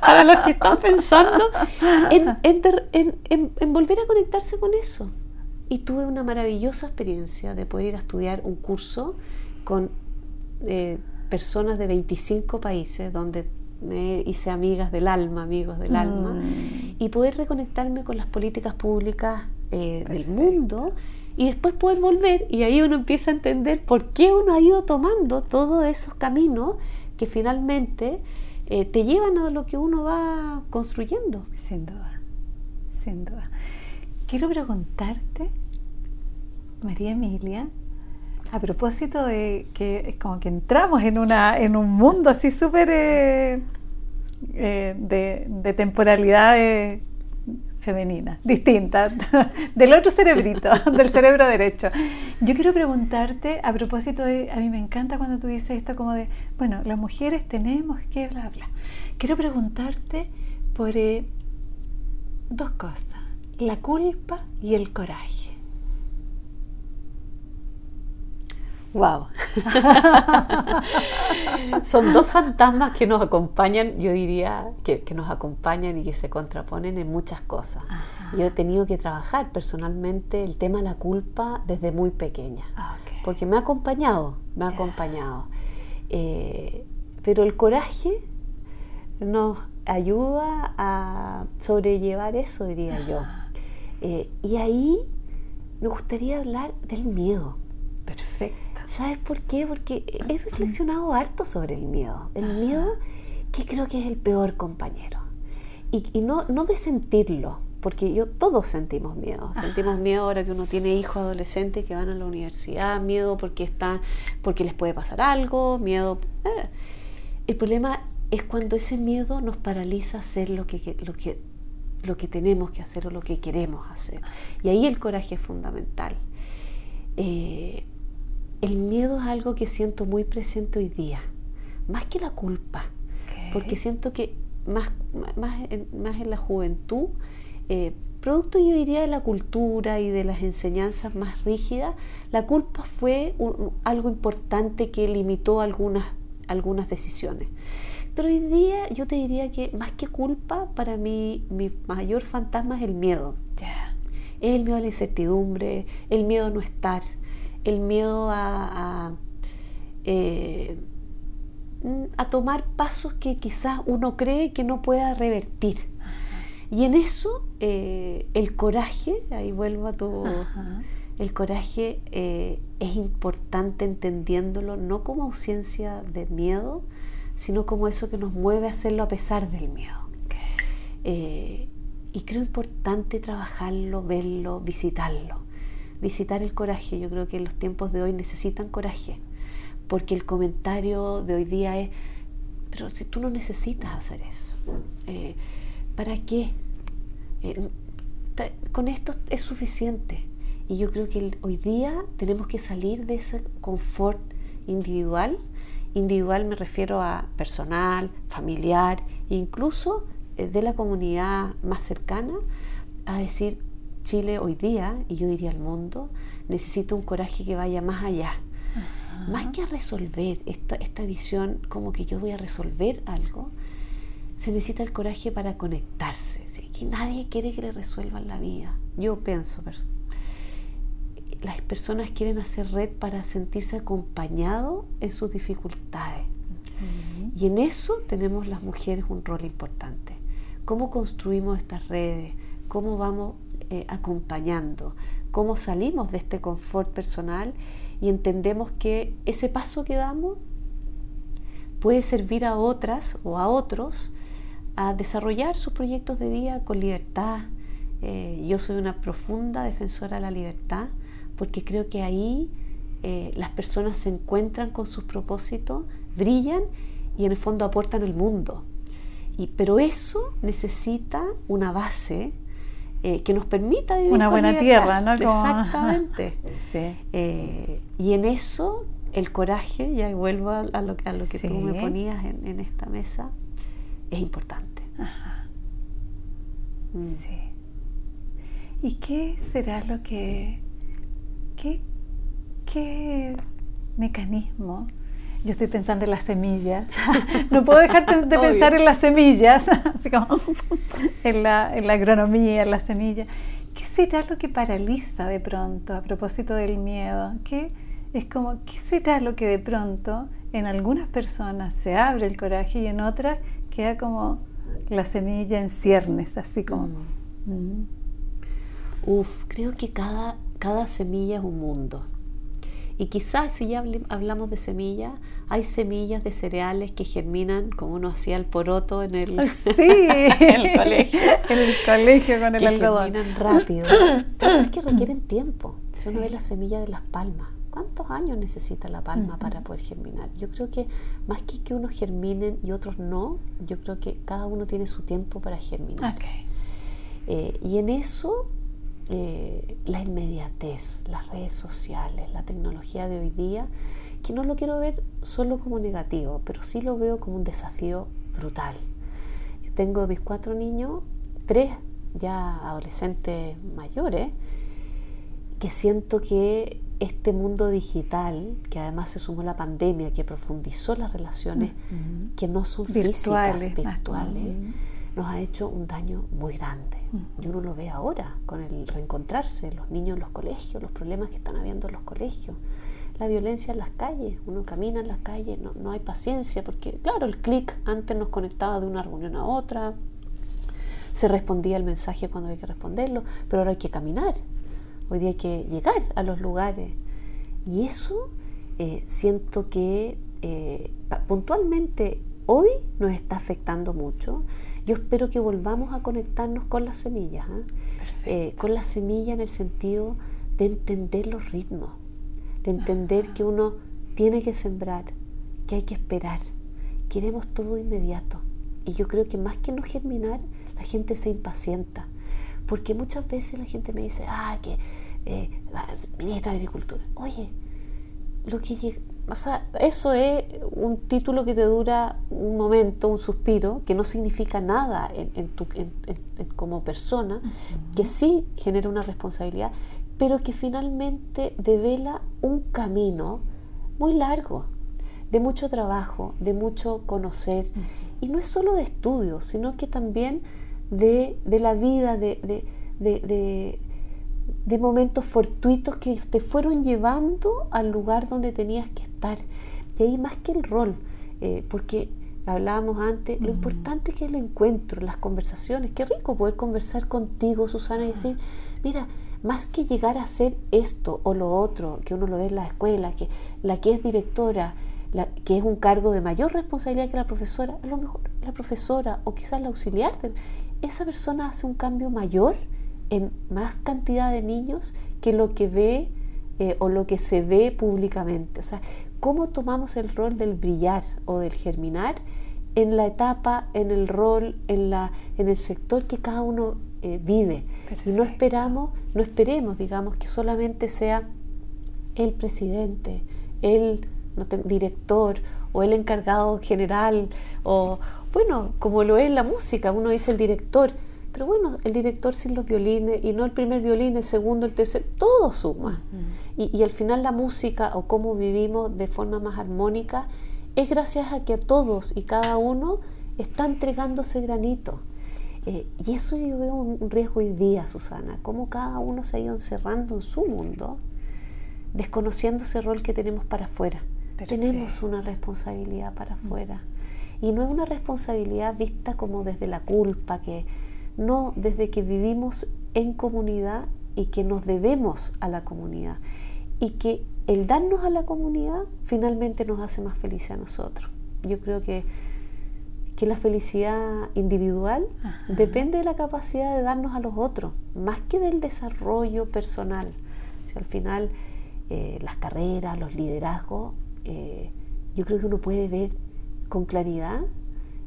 Para los que están pensando en, en, en, volver a conectarse con eso. Y tuve una maravillosa experiencia de poder ir a estudiar un curso con eh, personas de 25 países donde me hice amigas del alma, amigos del alma, mm. y poder reconectarme con las políticas públicas eh, del mundo y después poder volver y ahí uno empieza a entender por qué uno ha ido tomando todos esos caminos que finalmente eh, te llevan a lo que uno va construyendo. Sin duda, sin duda. Quiero preguntarte, María Emilia, a propósito de que es como que entramos en, una, en un mundo así súper eh, eh, de, de temporalidades femeninas, distintas, del otro cerebrito, del cerebro derecho. Yo quiero preguntarte, a propósito de, a mí me encanta cuando tú dices esto como de, bueno, las mujeres tenemos que bla, bla. Quiero preguntarte por eh, dos cosas, la culpa y el coraje. Wow. Son dos fantasmas que nos acompañan, yo diría, que, nos acompañan y que se contraponen en muchas cosas. Yo he tenido que trabajar personalmente el tema de la culpa desde muy pequeña, porque me ha acompañado, me ha acompañado. Eh, pero el coraje nos ayuda a sobrellevar eso, diría yo. Eh, y ahí me gustaría hablar del miedo. Perfecto. ¿Sabes por qué? Porque he reflexionado harto sobre el miedo. El miedo que creo que es el peor compañero. Y, no, no de sentirlo, porque yo todos sentimos miedo. Sentimos miedo ahora que uno tiene hijos adolescentes que van a la universidad, miedo porque están, porque les puede pasar algo, miedo. Eh. El problema es cuando ese miedo nos paraliza a hacer lo que, lo que, lo que tenemos que hacer o lo que queremos hacer. Y ahí el coraje es fundamental. Eh, el miedo es algo que siento muy presente hoy día, más que la culpa, porque siento que más, más, en, más en la juventud, eh, producto yo diría de la cultura y de las enseñanzas más rígidas, la culpa fue algo importante que limitó algunas, algunas decisiones. Pero hoy día yo te diría que más que culpa, para mí mi mayor fantasma es el miedo. Es el miedo a la incertidumbre, el miedo a no estar, el miedo a, eh, a, tomar pasos que quizás uno cree que no pueda revertir. Y en eso eh, el coraje, ahí vuelvo a tu... el coraje eh, es importante entendiéndolo no como ausencia de miedo, sino como eso que nos mueve a hacerlo a pesar del miedo. Eh, y creo importante trabajarlo, verlo, visitarlo. Visitar el coraje. Yo creo que los tiempos de hoy necesitan coraje. Porque el comentario de hoy día es, pero si tú no necesitas hacer eso, eh, ¿para qué? Eh, con esto es suficiente. Y yo creo que hoy día tenemos que salir de ese confort individual. Individual me refiero a personal, familiar, incluso eh, de la comunidad más cercana, a decir, Chile hoy día, y yo diría el mundo, necesita un coraje que vaya más allá. Más que a resolver esta, esta visión como que yo voy a resolver algo, se necesita el coraje para conectarse. Que nadie quiere que le resuelvan la vida. Yo pienso, las personas quieren hacer red para sentirse acompañado en sus dificultades. Y en eso tenemos las mujeres un rol importante. ¿Cómo construimos estas redes? ¿Cómo vamos eh, acompañando? ¿Cómo salimos de este confort personal y entendemos que ese paso que damos puede servir a otras o a otros a desarrollar sus proyectos de vida con libertad. Eh, yo soy una profunda defensora de la libertad porque creo que ahí eh, las personas se encuentran con sus propósitos, brillan y en el fondo aportan el mundo. Y, pero eso necesita una base eh, que nos permita vivir una buena tierra, ¿no? Exactamente. y en eso el coraje, ya vuelvo a, lo, a lo, que tú me ponías en, en esta mesa, es importante. Ajá. Mm. Sí. ¿Y qué será lo que, qué, qué mecanismo? Yo estoy pensando en las semillas. no puedo dejar de pensar en las semillas, así como en la, en la agronomía, en las semillas. ¿Qué será lo que paraliza de pronto a propósito del miedo? ¿Qué, es como, ¿qué será lo que de pronto en algunas personas se abre el coraje y en otras queda como la semilla en ciernes, así como... Mm. Mm. Uf, creo que cada, cada semilla es un mundo. Y quizás si ya hablamos de semillas, hay semillas de cereales que germinan como uno hacía el poroto en el, sí. en el colegio. En el colegio con el que germinan rápido. Pero es que requieren tiempo. Si uno ve la semilla de las palmas, ¿Cuántos años necesita la palma para poder germinar? Yo creo que más que que unos germinen y otros no, yo creo que cada uno tiene su tiempo para germinar. Eh, y en eso, eh, la inmediatez, las redes sociales, la tecnología de hoy día, que no lo quiero ver solo como negativo, pero sí lo veo como un desafío brutal. Yo tengo mis cuatro niños, tres ya adolescentes mayores, que siento que este mundo digital, que además se sumó la pandemia, que profundizó las relaciones que no son físicas, virtuales, nos ha hecho un daño muy grande. Y uno lo ve ahora, con el reencontrarse, los niños en los colegios, los problemas que están habiendo en los colegios, la violencia en las calles, uno camina en las calles, no, no hay paciencia, porque claro, el clic antes nos conectaba de una reunión a otra, se respondía el mensaje cuando hay que responderlo, pero ahora hay que caminar Hoy día hay que llegar a los lugares. Y eso eh, siento que eh, puntualmente hoy nos está afectando mucho. Yo espero que volvamos a conectarnos con las semillas, ¿ah? eh, con la semilla en el sentido de entender los ritmos, de entender que uno tiene que sembrar, que hay que esperar. Queremos todo inmediato. Y yo creo que más que no germinar, la gente se impacienta. Porque muchas veces la gente me dice, ah, que eh, la ministra de Agricultura. Oye, lo que o sea, eso es un título que te dura un momento, un suspiro, que no significa nada en, tu, como persona, que sí genera una responsabilidad, pero que finalmente devela un camino muy largo, de mucho trabajo, de mucho conocer, y no es solo de estudios, sino que también de, la vida, de, de de momentos fortuitos que te fueron llevando al lugar donde tenías que estar. Y ahí más que el rol, eh, porque hablábamos antes, lo importante es que el encuentro, las conversaciones. Qué rico poder conversar contigo, Susana, y decir, mira, más que llegar a ser esto o lo otro, que uno lo ve en la escuela, que la que es directora, la, que es un cargo de mayor responsabilidad que la profesora, a lo mejor la profesora o quizás la auxiliar, esa persona hace un cambio mayor en más cantidad de niños que lo que ve eh, o lo que se ve públicamente. O sea, cómo tomamos el rol del brillar o del germinar en la etapa, en el rol, en, la, en el sector que cada uno eh, vive. Y no esperamos, no esperemos, digamos, que solamente sea el presidente, el director o el encargado general o, bueno, como lo es la música, uno dice el director, pero bueno, el director sin los violines, y no el primer violín, el segundo, el tercer, todo suma. y, y, al final la música o cómo vivimos de forma más armónica es gracias a que a todos y cada uno está entregándose granito. Eh, y eso yo veo un, riesgo hoy día, Susana, cómo cada uno se ha ido encerrando en su mundo, desconociendo ese rol que tenemos para afuera. Tenemos una responsabilidad para afuera. Y no es una responsabilidad vista como desde la culpa, que no desde que vivimos en comunidad y que nos debemos a la comunidad. Y que el darnos a la comunidad finalmente nos hace más felices a nosotros. Yo creo que, que la felicidad individual depende de la capacidad de darnos a los otros, más que del desarrollo personal. Si al final eh, las carreras, los liderazgos, eh, yo creo que uno puede ver con claridad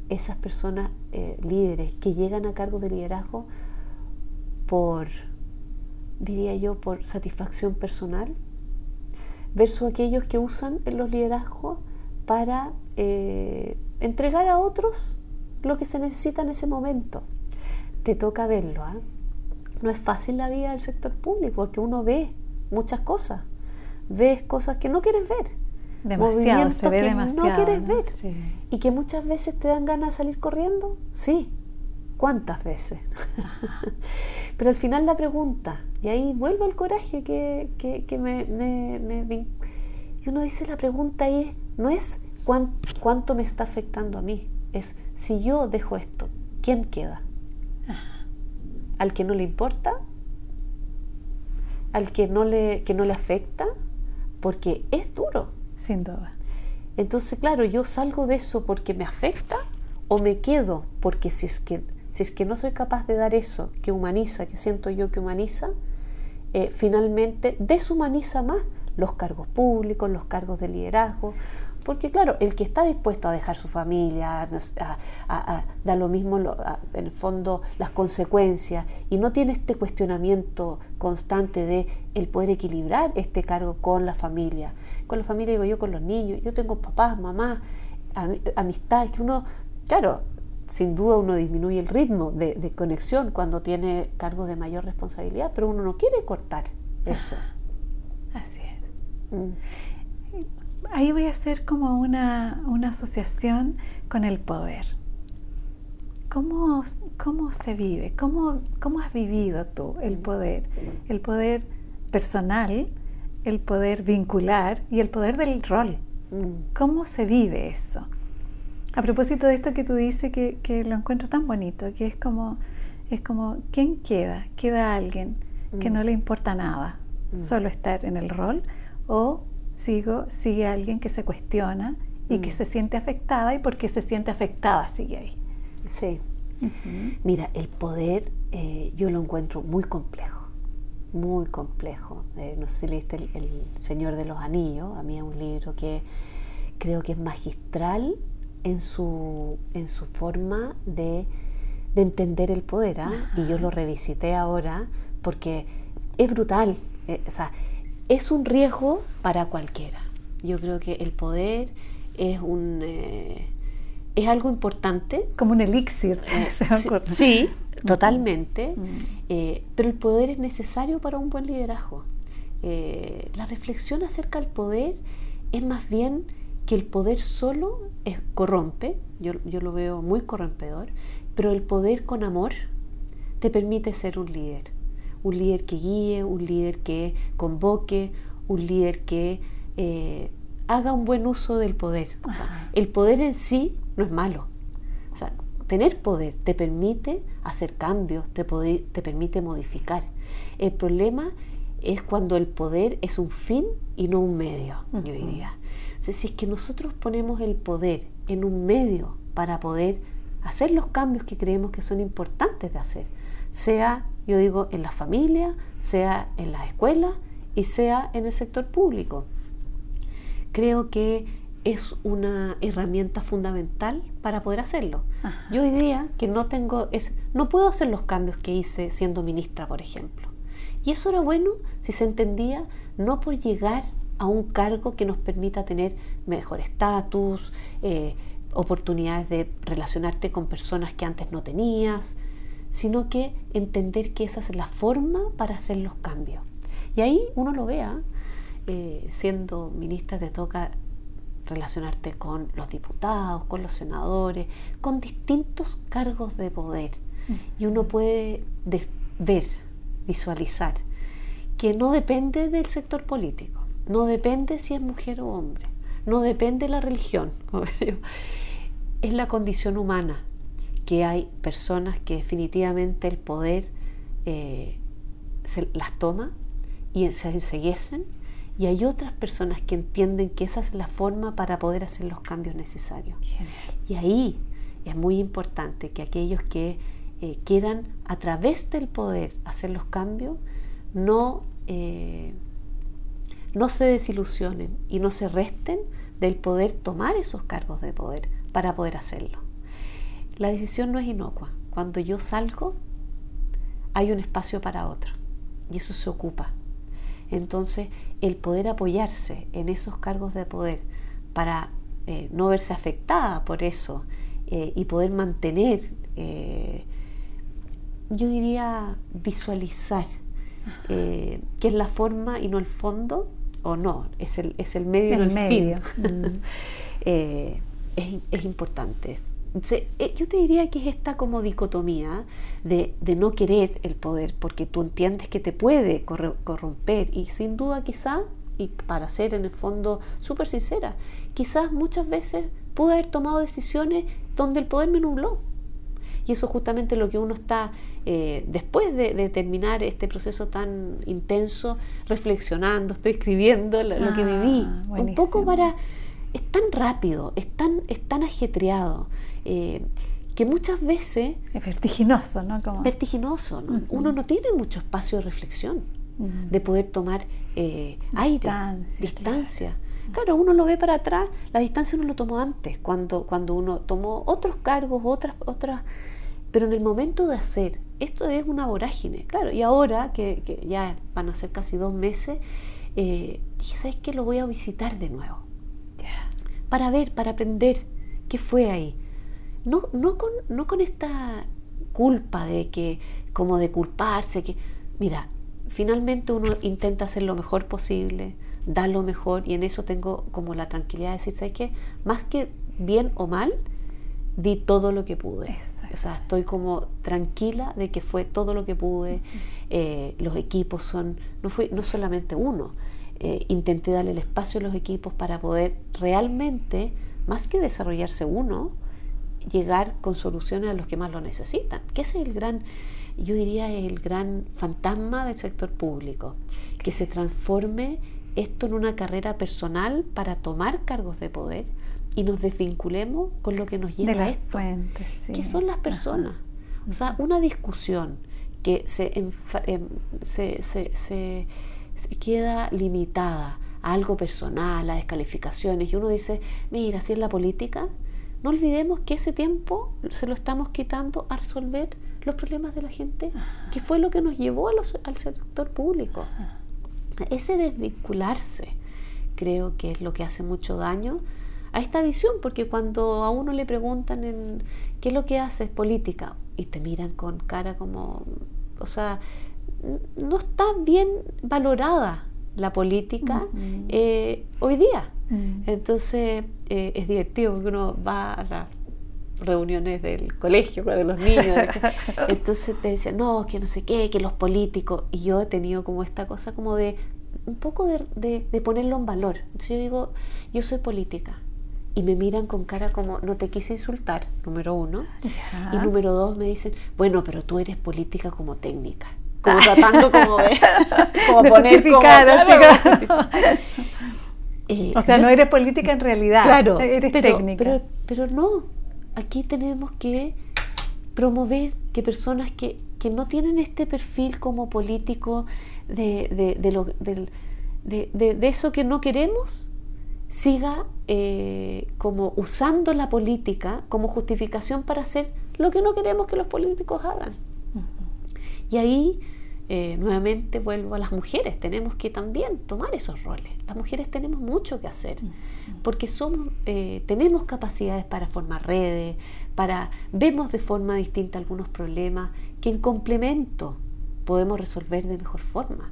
esas personas eh, líderes que llegan a cargo de liderazgo por, diría yo, por satisfacción personal, versus aquellos que usan los liderazgos para eh, entregar a otros lo que se necesita en ese momento. Te toca verlo. ¿ah? No es fácil la vida del sector público porque uno ve muchas cosas. Ves cosas que no quieres ver Demasiado, se ve que demasiado. No quieres ver. Y que muchas veces te dan ganas de salir corriendo. Sí. ¿Cuántas veces? Pero al final la pregunta, y ahí vuelvo al coraje que, que, me, me, Y uno dice, la pregunta ahí no es cuánto me está afectando a mí, es si yo dejo esto, ¿quién queda? ¿Al que no le importa? ¿Al que no le, que no le afecta? Porque es duro sin duda. Entonces, claro, yo salgo de eso porque me afecta o me quedo porque si es que, si es que no soy capaz de dar eso que humaniza, que siento yo que humaniza, eh, finalmente deshumaniza más los cargos públicos, los cargos de liderazgo, porque claro, el que está dispuesto a dejar su familia, da lo mismo en el fondo las consecuencias y no tiene este cuestionamiento constante de el poder equilibrar este cargo con la familia. Con la familia digo yo con los niños, yo tengo papás, mamás, amistades, que uno, claro, sin duda uno disminuye el ritmo de, conexión cuando tiene cargos de mayor responsabilidad, pero uno no quiere cortar eso. Así es. Mm ahí voy a hacer como una, asociación con el poder. ¿Cómo, cómo se vive? ¿Cómo, ¿Cómo has vivido tú el poder? El poder personal, el poder vincular y el poder del rol. Mm. ¿Cómo se vive eso? A propósito de esto que tú dices, que, que lo encuentro tan bonito, que es como, es como, ¿quién queda? ¿Queda alguien que mm. no le importa nada? Mm. Solo estar en el rol o sigo, sigue alguien que se cuestiona y que se siente afectada y porque se siente afectada sigue ahí. Sí. Mira, el poder eh, yo lo encuentro muy complejo, muy complejo. Eh, no sé si leíste el, Señor de los Anillos, a mí es un libro que creo que es magistral en su, en su forma de, entender el poder. ¿ah? Y yo lo revisité ahora porque es brutal. Eh, o sea, es un riesgo para cualquiera. Yo creo que el poder es un eh, es algo importante. Como un elixir. Eh, sí, totalmente. Eh, pero el poder es necesario para un buen liderazgo. la reflexión acerca del poder es más bien que el poder solo es, corrompe, yo, yo lo veo muy corrompedor, pero el poder con amor te permite ser un líder un líder que guíe, un líder que convoque, un líder que eh, haga un buen uso del poder. el poder en sí no es malo. Tener poder te permite hacer cambios, te, te permite modificar, El problema es cuando el poder es un fin y no un medio, yo diría. Entonces, si es que nosotros ponemos el poder en un medio para poder hacer los cambios que creemos que son importantes de hacer, sea, yo digo, en la familia, sea en las escuelas y sea en el sector público. Creo que es una herramienta fundamental para poder hacerlo. Yo hoy día que no tengo, es, no puedo hacer los cambios que hice siendo ministra, por ejemplo. Y eso era bueno si se entendía no por llegar a un cargo que nos permita tener mejor estatus, eh, oportunidades de relacionarte con personas que antes no tenías, sino que entender que esa es la forma para hacer los cambios. Y ahí uno lo vea, eh, siendo ministra te toca relacionarte con los diputados, con los senadores, con distintos cargos de poder. Y uno puede ver, visualizar, que no depende del sector político, no depende si es mujer o hombre, no depende de la religión, es la condición humana, que hay personas que definitivamente el poder eh, se las toma y se enseguecen y hay otras personas que entienden que esa es la forma para poder hacer los cambios necesarios. Y ahí es muy importante que aquellos que eh, quieran a través del poder hacer los cambios, no, eh, no se desilusionen y no se resten del poder tomar esos cargos de poder para poder hacerlo. La decisión no es inocua. Cuando yo salgo, hay un espacio para otro y eso se ocupa. Entonces, el poder apoyarse en esos cargos de poder para eh, no verse afectada por eso eh, y poder mantener, eh, yo diría, visualizar que es la forma y no el fondo, o no, es el, es el medio y no el medio. fin. Mm. es, es importante. Eh, yo te diría que es esta como dicotomía de, no querer el poder, porque tú entiendes que te puede corromper y sin duda quizá, y para ser en el fondo súper sincera, quizás muchas veces pude haber tomado decisiones donde el poder me nubló. Y eso es justamente lo que uno está, eh, después de, terminar este proceso tan intenso, reflexionando, estoy escribiendo lo, que viví, ah, un poco para es tan rápido, es tan, es tan ajetreado, eh, que muchas veces... Es vertiginoso, ¿no? Vertiginoso, ¿no? Uno no tiene mucho espacio de reflexión, de poder tomar eh, aire, distancia. Claro. uno lo ve para atrás, la distancia uno lo tomó antes, cuando, cuando uno tomó otros cargos, otras, otras, pero en el momento de hacer, esto es una vorágine, claro, y ahora que, que ya van a ser casi dos meses, eh, dije, ¿sabes qué? Lo voy a visitar de nuevo para ver, para aprender qué fue ahí. No, no, con, no con esta culpa de que, como de culparse, que, mira, finalmente uno intenta hacer lo mejor posible, dar lo mejor y en eso tengo como la tranquilidad de decir, ¿sabes qué? Más que bien o mal, di todo lo que pude. O sea, estoy como tranquila de que fue todo lo que pude. Eh, los equipos son, no fue no solamente uno, eh, intenté darle el espacio a los equipos para poder realmente, más que desarrollarse uno, llegar con soluciones a los que más lo necesitan, que ese es el gran, yo diría, el gran fantasma del sector público, que se transforme esto en una carrera personal para tomar cargos de poder y nos desvinculemos con lo que nos lleva a esto, que son las personas. O sea, una discusión que se, em, se, se queda limitada a algo personal, a descalificaciones, y uno dice, mira, si es la política, no olvidemos que ese tiempo se lo estamos quitando a resolver los problemas de la gente, que fue lo que nos llevó al sector público. Ese desvincularse creo que es lo que hace mucho daño a esta visión, porque cuando a uno le preguntan en qué es lo que haces política y te miran con cara como, o sea, no está bien valorada la política eh, hoy día. Mm. Entonces eh, es divertido porque uno va a las reuniones del colegio de los niños. entonces te dicen, no, que no sé qué, que los políticos. Y yo he tenido como esta cosa como de un poco de, ponerlo en valor. Entonces yo digo, yo soy política. Y me miran con cara como, no te quise insultar, número uno. Y número dos, me dicen, bueno, pero tú eres política como técnica como tratando como de, como De poner como, justificar, claro, así como- Eh, O sea, no eres política en realidad, claro, eres pero, técnica. Pero, pero no, aquí tenemos que promover que personas que, que no tienen este perfil como político de, de, de, lo- del- de- de- de eso que no queremos, siga eh, como usando la política como justificación para hacer lo que no queremos que los políticos hagan. Y ahí, eh, nuevamente, vuelvo a las mujeres. Tenemos que también tomar esos roles. Las mujeres tenemos mucho que hacer, porque somos, eh, tenemos capacidades para formar redes, para vemos de forma distinta algunos problemas que en complemento podemos resolver de mejor forma.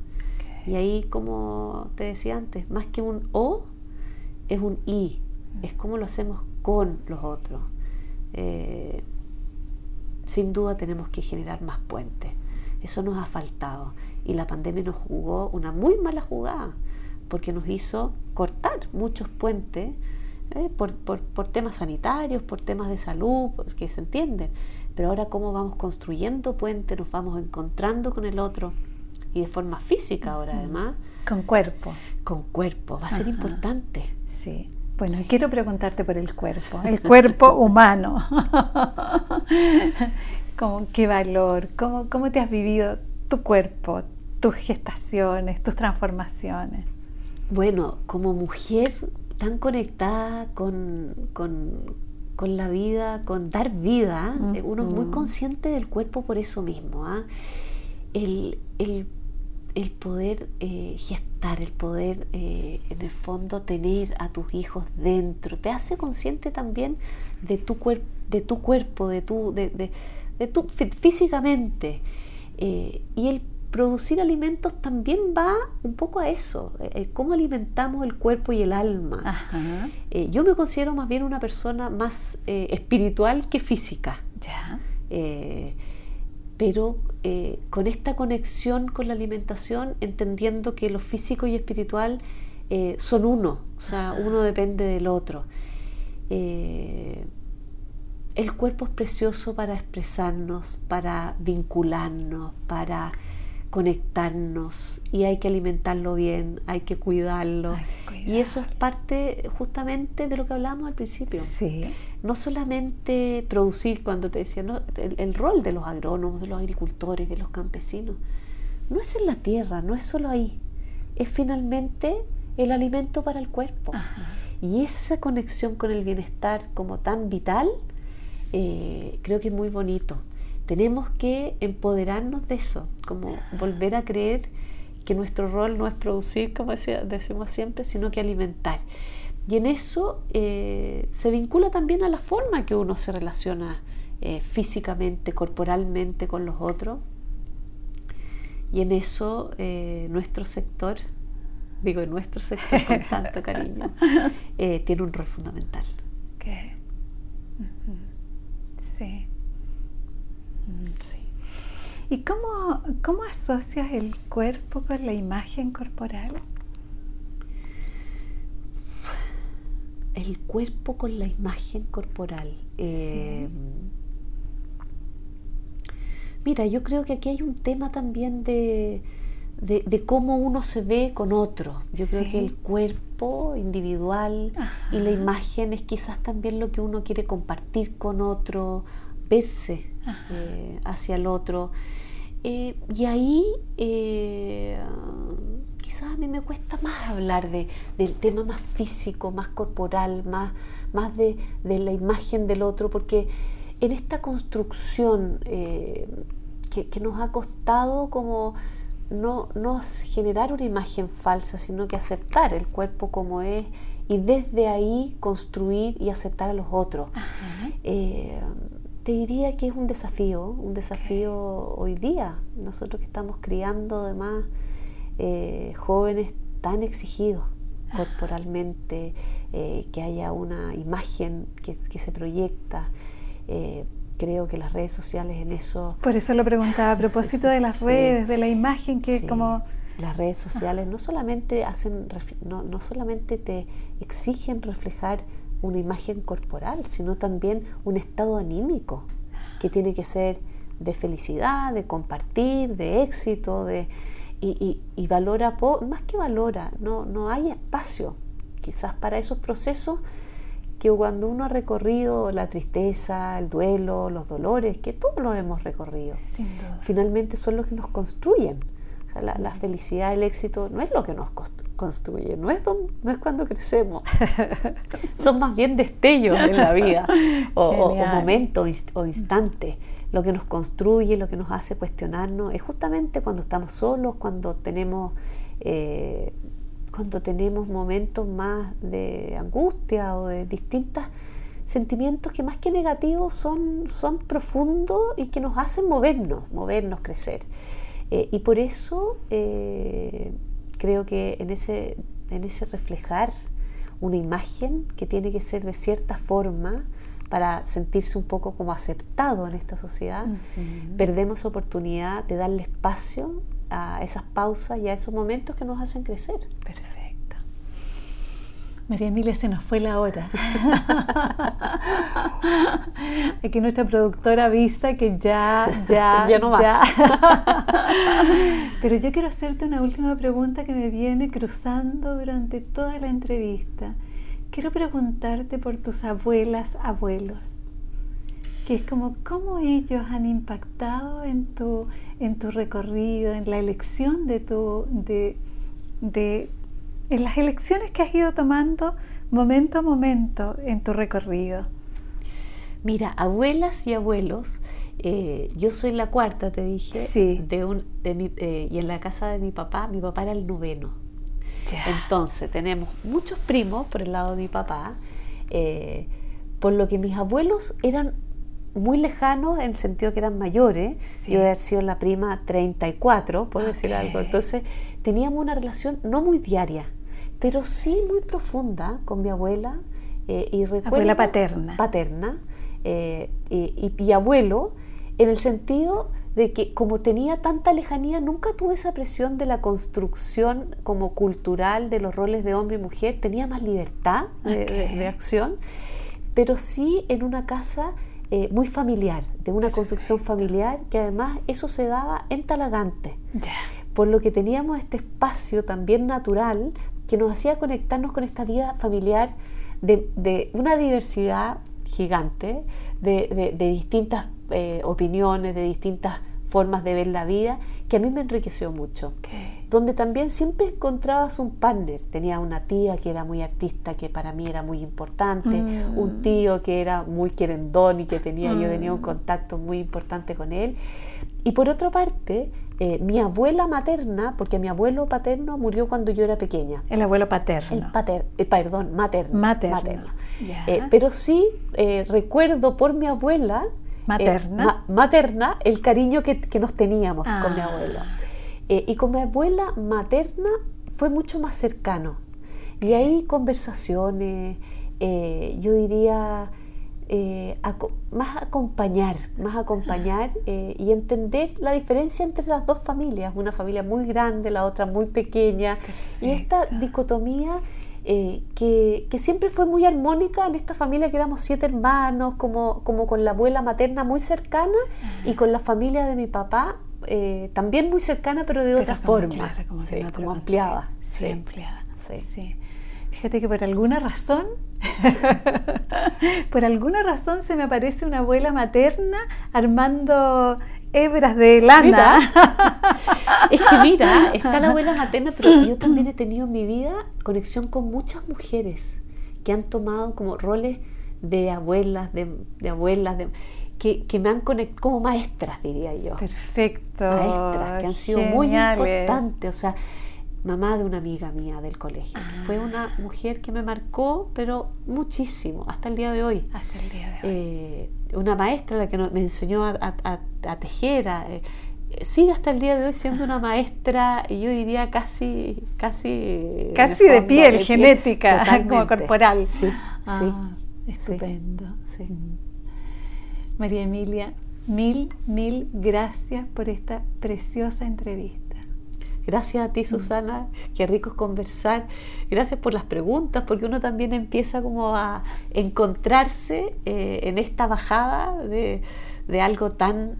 Y ahí, como te decía antes, más que un O, es un I. Es como lo hacemos con los otros. Eh, sin duda tenemos que generar más puentes. Eso nos ha faltado. Y la pandemia nos jugó una muy mala jugada, porque nos hizo cortar muchos puentes eh, por, por- por temas sanitarios, por temas de salud, que se entienden. Pero ahora cómo vamos construyendo puentes, nos vamos encontrando con el otro, y de forma física ahora además, Con cuerpo, con cuerpo. Va a ser importante. sí. Bueno, quiero preguntarte por el cuerpo, el cuerpo humano. Como, ¿Qué valor? ¿Cómo, ¿Cómo te has vivido tu cuerpo, tus gestaciones, tus transformaciones? Bueno, como mujer tan conectada con, con- con la vida, con dar vida, eh, uno es muy consciente del cuerpo por eso mismo. ¿ah? El, el- el poder eh, gestar, el poder eh, en el fondo tener a tus hijos dentro, te hace consciente también de tu, cuer- de tu cuerpo, de tu, de, de- de tu fí- físicamente. Eh, y el producir alimentos también va un poco a eso, eh, eh, cómo alimentamos el cuerpo y el alma. Eh, yo me considero más bien una persona más espiritual que física, ya. pero con esta conexión con la alimentación, entendiendo que lo físico y espiritual son uno, o sea, uno depende del otro. El cuerpo es precioso para expresarnos, para vincularnos, para conectarnos y hay que alimentarlo bien, hay que cuidarlo. Hay que y eso es parte justamente de lo que hablábamos al principio. Sí, No solamente producir, cuando te decía, ¿no? el, el rol de los agrónomos, de los agricultores, de los campesinos, no es en la tierra, no es solo ahí, es finalmente el alimento para el cuerpo. Ajá. Y esa conexión con el bienestar como tan vital, eh, creo que es muy bonito. Tenemos que empoderarnos de eso, como volver a creer que nuestro rol no es producir, como decimos siempre, sino que alimentar. Y en eso eh, se vincula también a la forma que uno se relaciona eh, físicamente, corporalmente con los otros. Y en eso eh, nuestro sector, digo nuestro sector con tanto cariño, eh, tiene un rol fundamental. Ujú. Sí. Mm, sí. ¿Y cómo, cómo asocias el cuerpo con la imagen corporal? El cuerpo con la imagen corporal. Eh, Mira, yo creo que aquí hay un tema también de, de, de cómo uno se ve con otro. Yo creo que el cuerpo individual y la imagen es quizás también lo que uno quiere compartir con otro, verse eh, hacia el otro. Eh, y ahí eh, quizás a mí me cuesta más hablar de, del tema más físico, más corporal, más, más de, de la imagen del otro, porque en esta construcción que, que nos ha costado como no, no generar una imagen falsa, sino que aceptar el cuerpo como es y desde ahí construir y aceptar a los otros. Eh, te diría que es un desafío, un desafío hoy día. Nosotros que estamos criando además eh, jóvenes tan exigidos corporalmente, eh, que haya una imagen que, que se proyecta. Creo que las redes sociales en eso... Por eso lo preguntaba a propósito de las Sí. redes, de la imagen que Sí. como... Las redes sociales no solamente hacen, no, no solamente te exigen reflejar una imagen corporal, sino también un estado anímico que tiene que ser de felicidad, de compartir, de éxito, de, y, valora, más que valora, no, no hay espacio quizás para esos procesos que cuando uno ha recorrido la tristeza, el duelo, los dolores, que todos lo hemos recorrido, finalmente son los que nos construyen. O sea, la, felicidad, el éxito no es lo que nos construye, no es, no es cuando crecemos, son más bien destellos en la vida o, momentos o instantes. Lo que nos construye, lo que nos hace cuestionarnos, es justamente cuando estamos solos, cuando tenemos eh, cuando tenemos momentos más de angustia o de distintos sentimientos que más que negativos son, son profundos y que nos hacen movernos, movernos, crecer. Eh, y por eso eh, creo que en ese, en ese reflejar una imagen que tiene que ser de cierta forma para sentirse un poco como aceptado en esta sociedad, perdemos oportunidad de darle espacio a esas pausas y a esos momentos que nos hacen crecer. Perfecto. María Emilia, se nos fue la hora. Aquí nuestra productora avisa que ya, ya, ya no más. Pero yo quiero hacerte una última pregunta que me viene cruzando durante toda la entrevista. Quiero preguntarte por tus abuelas, abuelos que es como cómo ellos han impactado en tu, en tu recorrido, en la elección de tu, de, de, en las elecciones que has ido tomando momento a momento en tu recorrido. Mira, abuelas y abuelos, eh, yo soy la cuarta, te dije, sí. de un, de mi, eh, y en la casa de mi papá, mi papá era el noveno. Entonces tenemos muchos primos por el lado de mi papá, eh, por lo que mis abuelos eran muy lejanos en el sentido que eran mayores. Yo de haber sido la prima 34, por decir algo. Entonces teníamos una relación no muy diaria, pero sí muy profunda con mi abuela. Eh, y abuela paterna. Paterna. Eh, y, abuelo, en el sentido de que como tenía tanta lejanía, nunca tuve esa presión de la construcción como cultural de los roles de hombre y mujer, tenía más libertad de acción, pero sí en una casa eh, muy familiar, de una construcción familiar, que además eso se daba en Talagante. Por lo que teníamos este espacio también natural que nos hacía conectarnos con esta vida familiar de, una diversidad gigante, de, distintas eh, opiniones, de distintas formas de ver la vida, que a mí me enriqueció mucho donde también siempre encontrabas un partner. Tenía una tía que era muy artista, que para mí era muy importante, mm. un tío que era muy querendón y que tenía, yo tenía un mm. contacto muy importante con él. Y por otra parte, eh, mi abuela materna, porque mi abuelo paterno murió cuando yo era pequeña. El abuelo paterno. El pater, eh, perdón, materno. Materno. Eh, pero sí recuerdo por mi abuela materna, materna el cariño que, nos teníamos con mi ah. Eh, y con mi abuela materna fue mucho más cercano. Y ahí conversaciones, eh, yo diría, eh, más acompañar, más acompañar y entender la diferencia entre las dos familias, una familia muy grande, la otra muy pequeña, y esta dicotomía que, que, siempre fue muy armónica en esta familia que éramos siete hermanos, como, como con la abuela materna muy cercana y con la familia de mi papá eh, también muy cercana, pero de otra forma, como, ampliada. Sí, ampliada. Sí. Fíjate que por alguna razón, por alguna razón se me aparece una abuela materna armando hebras de lana. es que mira, está la abuela materna, pero yo también he tenido en mi vida conexión con muchas mujeres que han tomado como roles de abuelas, de, de abuelas, de, que, me han conectado como maestras, diría yo. Perfecto. Maestras, que han sido muy importantes. O sea, mamá de una amiga mía del colegio, que fue una mujer que me marcó, pero muchísimo, hasta el día de hoy. Hasta el día de hoy. Eh, una maestra la que me enseñó a, tejer, eh, sigue hasta el día de hoy siendo una maestra, yo diría casi, casi, casi de, piel, genética, como corporal. Sí, ah, Estupendo. Sí. María Emilia, mil, mil gracias por esta preciosa entrevista. Gracias a ti, mm. Susana. Qué rico es conversar. Gracias por las preguntas, porque uno también empieza como a encontrarse eh, en esta bajada de, algo tan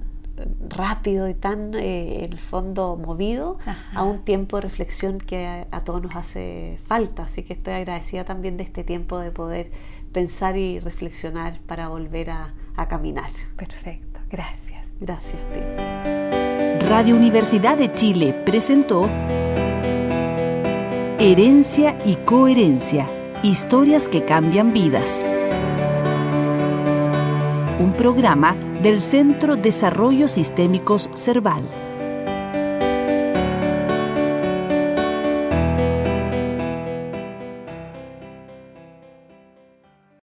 rápido y tan, eh, en el fondo, movido a un tiempo de reflexión que a, todos nos hace falta. Así que estoy agradecida también de este tiempo de poder pensar y reflexionar para volver a, a caminar. Perfecto, gracias. Gracias, ti. Radio Universidad de Chile presentó Herencia y Coherencia, historias que cambian vidas un programa del Centro Desarrollo Sistémicos Cerval.